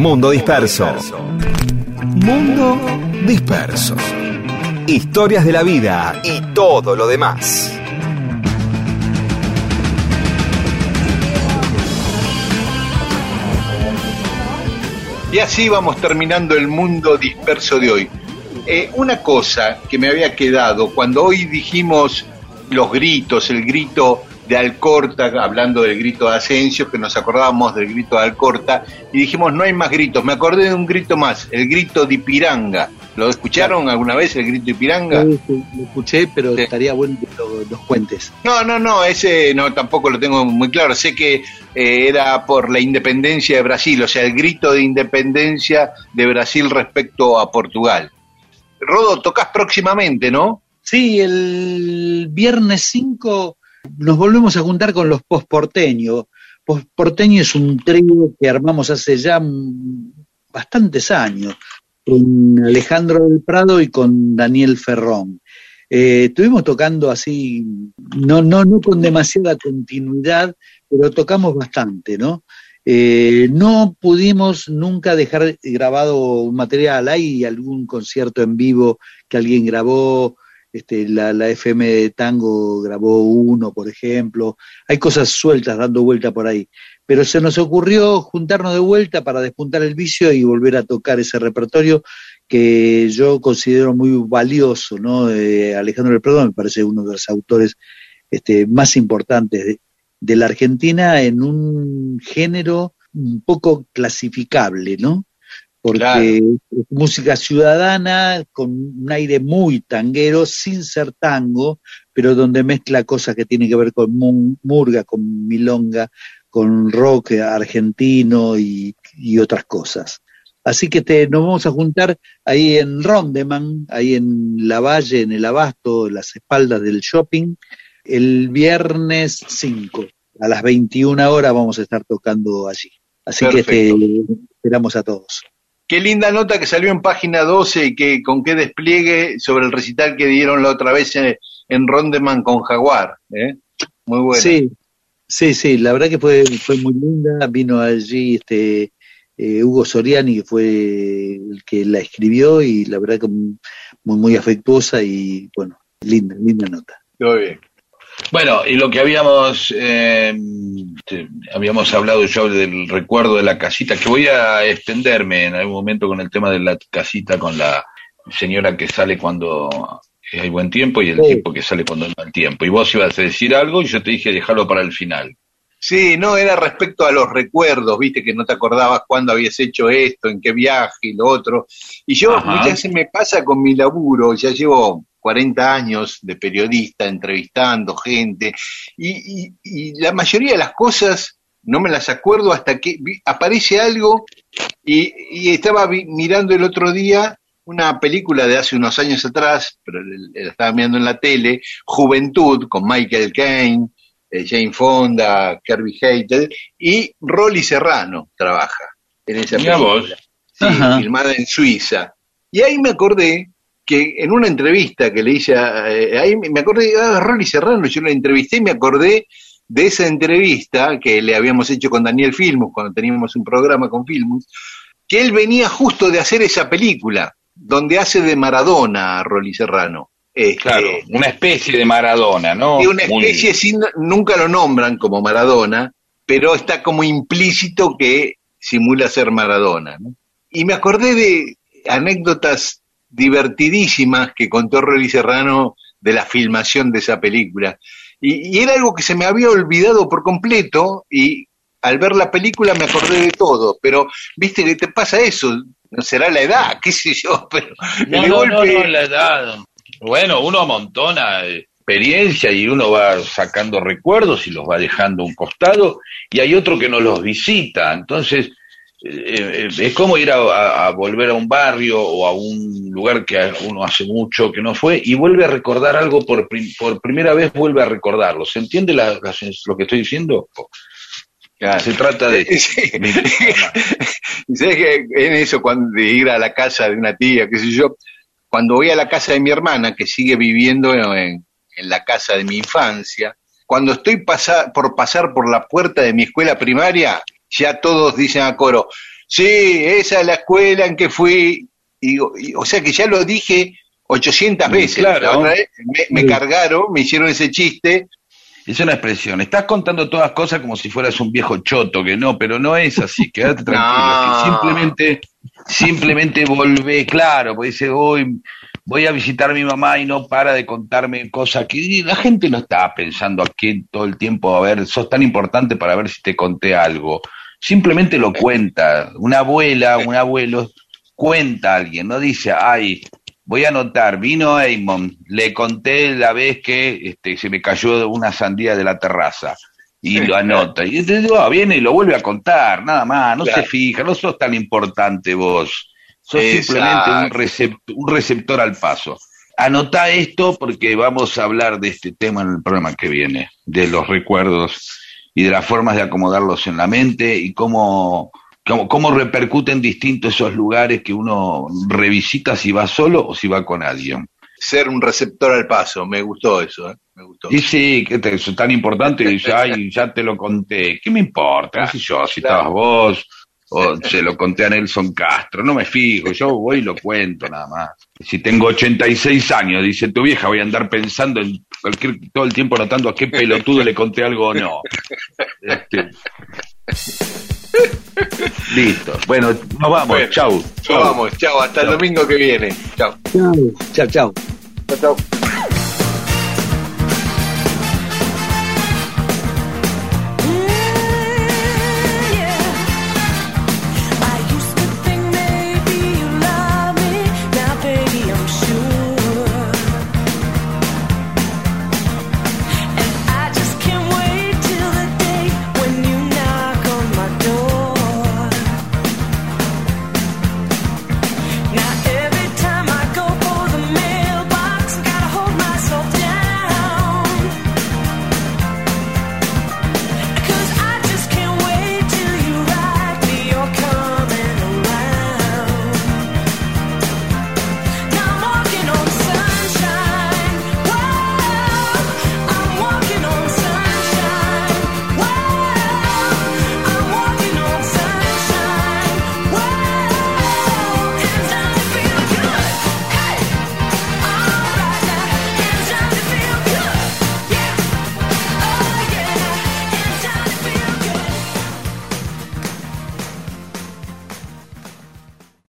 Mundo Disperso. Mundo Disperso. Historias de la vida y todo lo demás. Y así vamos terminando el mundo disperso de hoy. Eh, una cosa que me había quedado, cuando hoy dijimos los gritos, el grito de Alcorta, hablando del grito de Asensio, que nos acordábamos del grito de Alcorta, y dijimos, no hay más gritos. Me acordé de un grito más, el grito de Ipiranga. ¿Lo escucharon alguna vez, el grito de Ipiranga? Sí, sí, lo escuché, pero estaría bueno que lo- los cuentes. No, no, no, ese no tampoco lo tengo muy claro. Sé que eh, era por la independencia de Brasil, o sea, el grito de independencia de Brasil respecto a Portugal. Rodo, tocas próximamente, ¿no? Sí, el viernes 5 nos volvemos a juntar con los postporteños. Postporteño es un trío que armamos hace ya bastantes años, con Alejandro del Prado y con Daniel Ferrón. Eh, estuvimos tocando así, no, no, no con demasiada continuidad, pero tocamos bastante, ¿no? Eh, no pudimos nunca dejar grabado un material, hay algún concierto en vivo que alguien grabó, este, la, la FM de Tango grabó uno, por ejemplo, hay cosas sueltas dando vuelta por ahí, pero se nos ocurrió juntarnos de vuelta para despuntar el vicio y volver a tocar ese repertorio que yo considero muy valioso, ¿no? Eh, Alejandro del Prado me parece uno de los autores este, más importantes de, de la Argentina en un género un poco clasificable, ¿no? Porque Claro. es música ciudadana con un aire muy tanguero, sin ser tango, pero donde mezcla cosas que tienen que ver con mu- murga, con milonga, con rock argentino y, y otras cosas. Así que te, nos vamos a juntar ahí en Rondeman, ahí en la Valle, en el Abasto, en las espaldas del shopping, el viernes 5. A las 21 horas vamos a estar tocando allí. Así que este, esperamos a todos. Qué linda nota que salió en página 12 y que con qué despliegue sobre el recital que dieron la otra vez en, en Rondeman con Jaguar. ¿eh? Muy bueno. Sí, sí, sí, la verdad que fue, fue muy linda. Vino allí este eh, Hugo Soriani, que fue el que la escribió, y la verdad que muy, muy afectuosa y bueno, linda, linda nota. Muy bien. Bueno, y lo que habíamos eh, habíamos hablado yo del recuerdo de la casita, que voy a extenderme en algún momento con el tema de la casita con la señora que sale cuando hay buen tiempo y el Sí. tipo que sale cuando no hay tiempo. Y vos ibas a decir algo y yo te dije dejarlo para el final. Sí, no, era respecto a los recuerdos, viste, que no te acordabas cuándo habías hecho esto, en qué viaje y lo otro. Y yo, Ajá. muchas veces me pasa con mi laburo, ya llevo 40 años de periodista, entrevistando gente, y, y- y la mayoría de las cosas no me las acuerdo hasta que aparece algo, y, y estaba vi- mirando el otro día una película de hace unos años atrás, pero la estaba mirando en la tele, Juventud, con Michael Caine, eh, Jane Fonda, Kirby Hayter, y Rolly Serrano trabaja en esa película. vos. Sí, filmada en Suiza. Y ahí me acordé que en una entrevista que le hice, a- eh, ahí me acordé, ah, Rolly Serrano, yo lo entrevisté y me acordé de esa entrevista que le habíamos hecho con Daniel Filmus, cuando teníamos un programa con Filmus, que él venía justo de hacer esa película, donde hace de Maradona a Rolly Serrano. Este, Claro, una especie de Maradona, ¿no? y una Muy- especie, sin, nunca lo nombran como Maradona, pero está como implícito que simula ser Maradona. ¿no? Y me acordé de anécdotas divertidísimas que contó Rolly Serrano de la filmación de esa película. Y, y era algo que se me había olvidado por completo y al ver la película me acordé de todo, pero viste que te pasa eso, será la edad, qué sé yo, pero No, de no, golpe- no, la edad. Bueno, uno amontona experiencia y uno va sacando recuerdos y los va dejando a un costado y hay otro que no los visita. Entonces, eh, eh, es como ir a, a- a volver a un barrio o a un lugar que uno hace mucho que no fue y vuelve a recordar algo por, prim- por primera vez, vuelve a recordarlo. ¿Se entiende la- la sens- lo que estoy diciendo? Se trata de... Sí. Y sabes que en eso, cuando de ir a la casa de una tía, qué sé yo, cuando voy a la casa de mi hermana, que sigue viviendo en, en la casa de mi infancia, cuando estoy pasa- por pasar por la puerta de mi escuela primaria, ya todos dicen a coro, sí, esa es la escuela en que fui. Y o sea que ya lo dije 800 Mm, veces. claro. La otra vez me, cargaron, me hicieron ese chiste. Es una expresión. Estás contando todas cosas como si fueras un viejo choto, que no, pero no es así. Quédate tranquilo. No. Que simplemente, simplemente volvé, claro, porque dice, hoy voy a visitar a mi mamá y no para de contarme cosas que la gente no está pensando aquí todo el tiempo, a ver, sos tan importante para ver si te conté algo. Simplemente lo cuenta. Una abuela, un abuelo cuenta a alguien, no dice, ay, voy a anotar, vino Eamon, le conté la vez que este, se me cayó una sandía de la terraza y lo anota. Y entonces ah, viene y lo vuelve a contar, nada más, no Claro. se fija, no sos tan importante vos. Sos Exacto. simplemente un, recept- un receptor al paso. Anota esto porque vamos a hablar de este tema en el programa que viene, de los recuerdos y de las formas de acomodarlos en la mente y cómo, cómo, cómo repercuten distintos esos lugares que uno revisita si va solo o si va con alguien. Ser un receptor al paso, me gustó eso, ¿eh? me gustó. Y sí, que te, eso es tan importante y ay, ya te lo conté. ¿Qué me importa? ¿Qué sé yo? Si Claro. estabas vos o se lo conté a Nelson Castro. No me fijo, yo voy y lo cuento nada más. Si tengo 86 años, dice tu vieja, voy a andar pensando en cualquier, todo el tiempo notando a qué pelotudo le conté algo o no. Este. Listo. Bueno, nos vamos. Bueno, Chau. Nos vamos, chao, hasta el domingo que viene. Chao. Chao, chao. Chao, chao.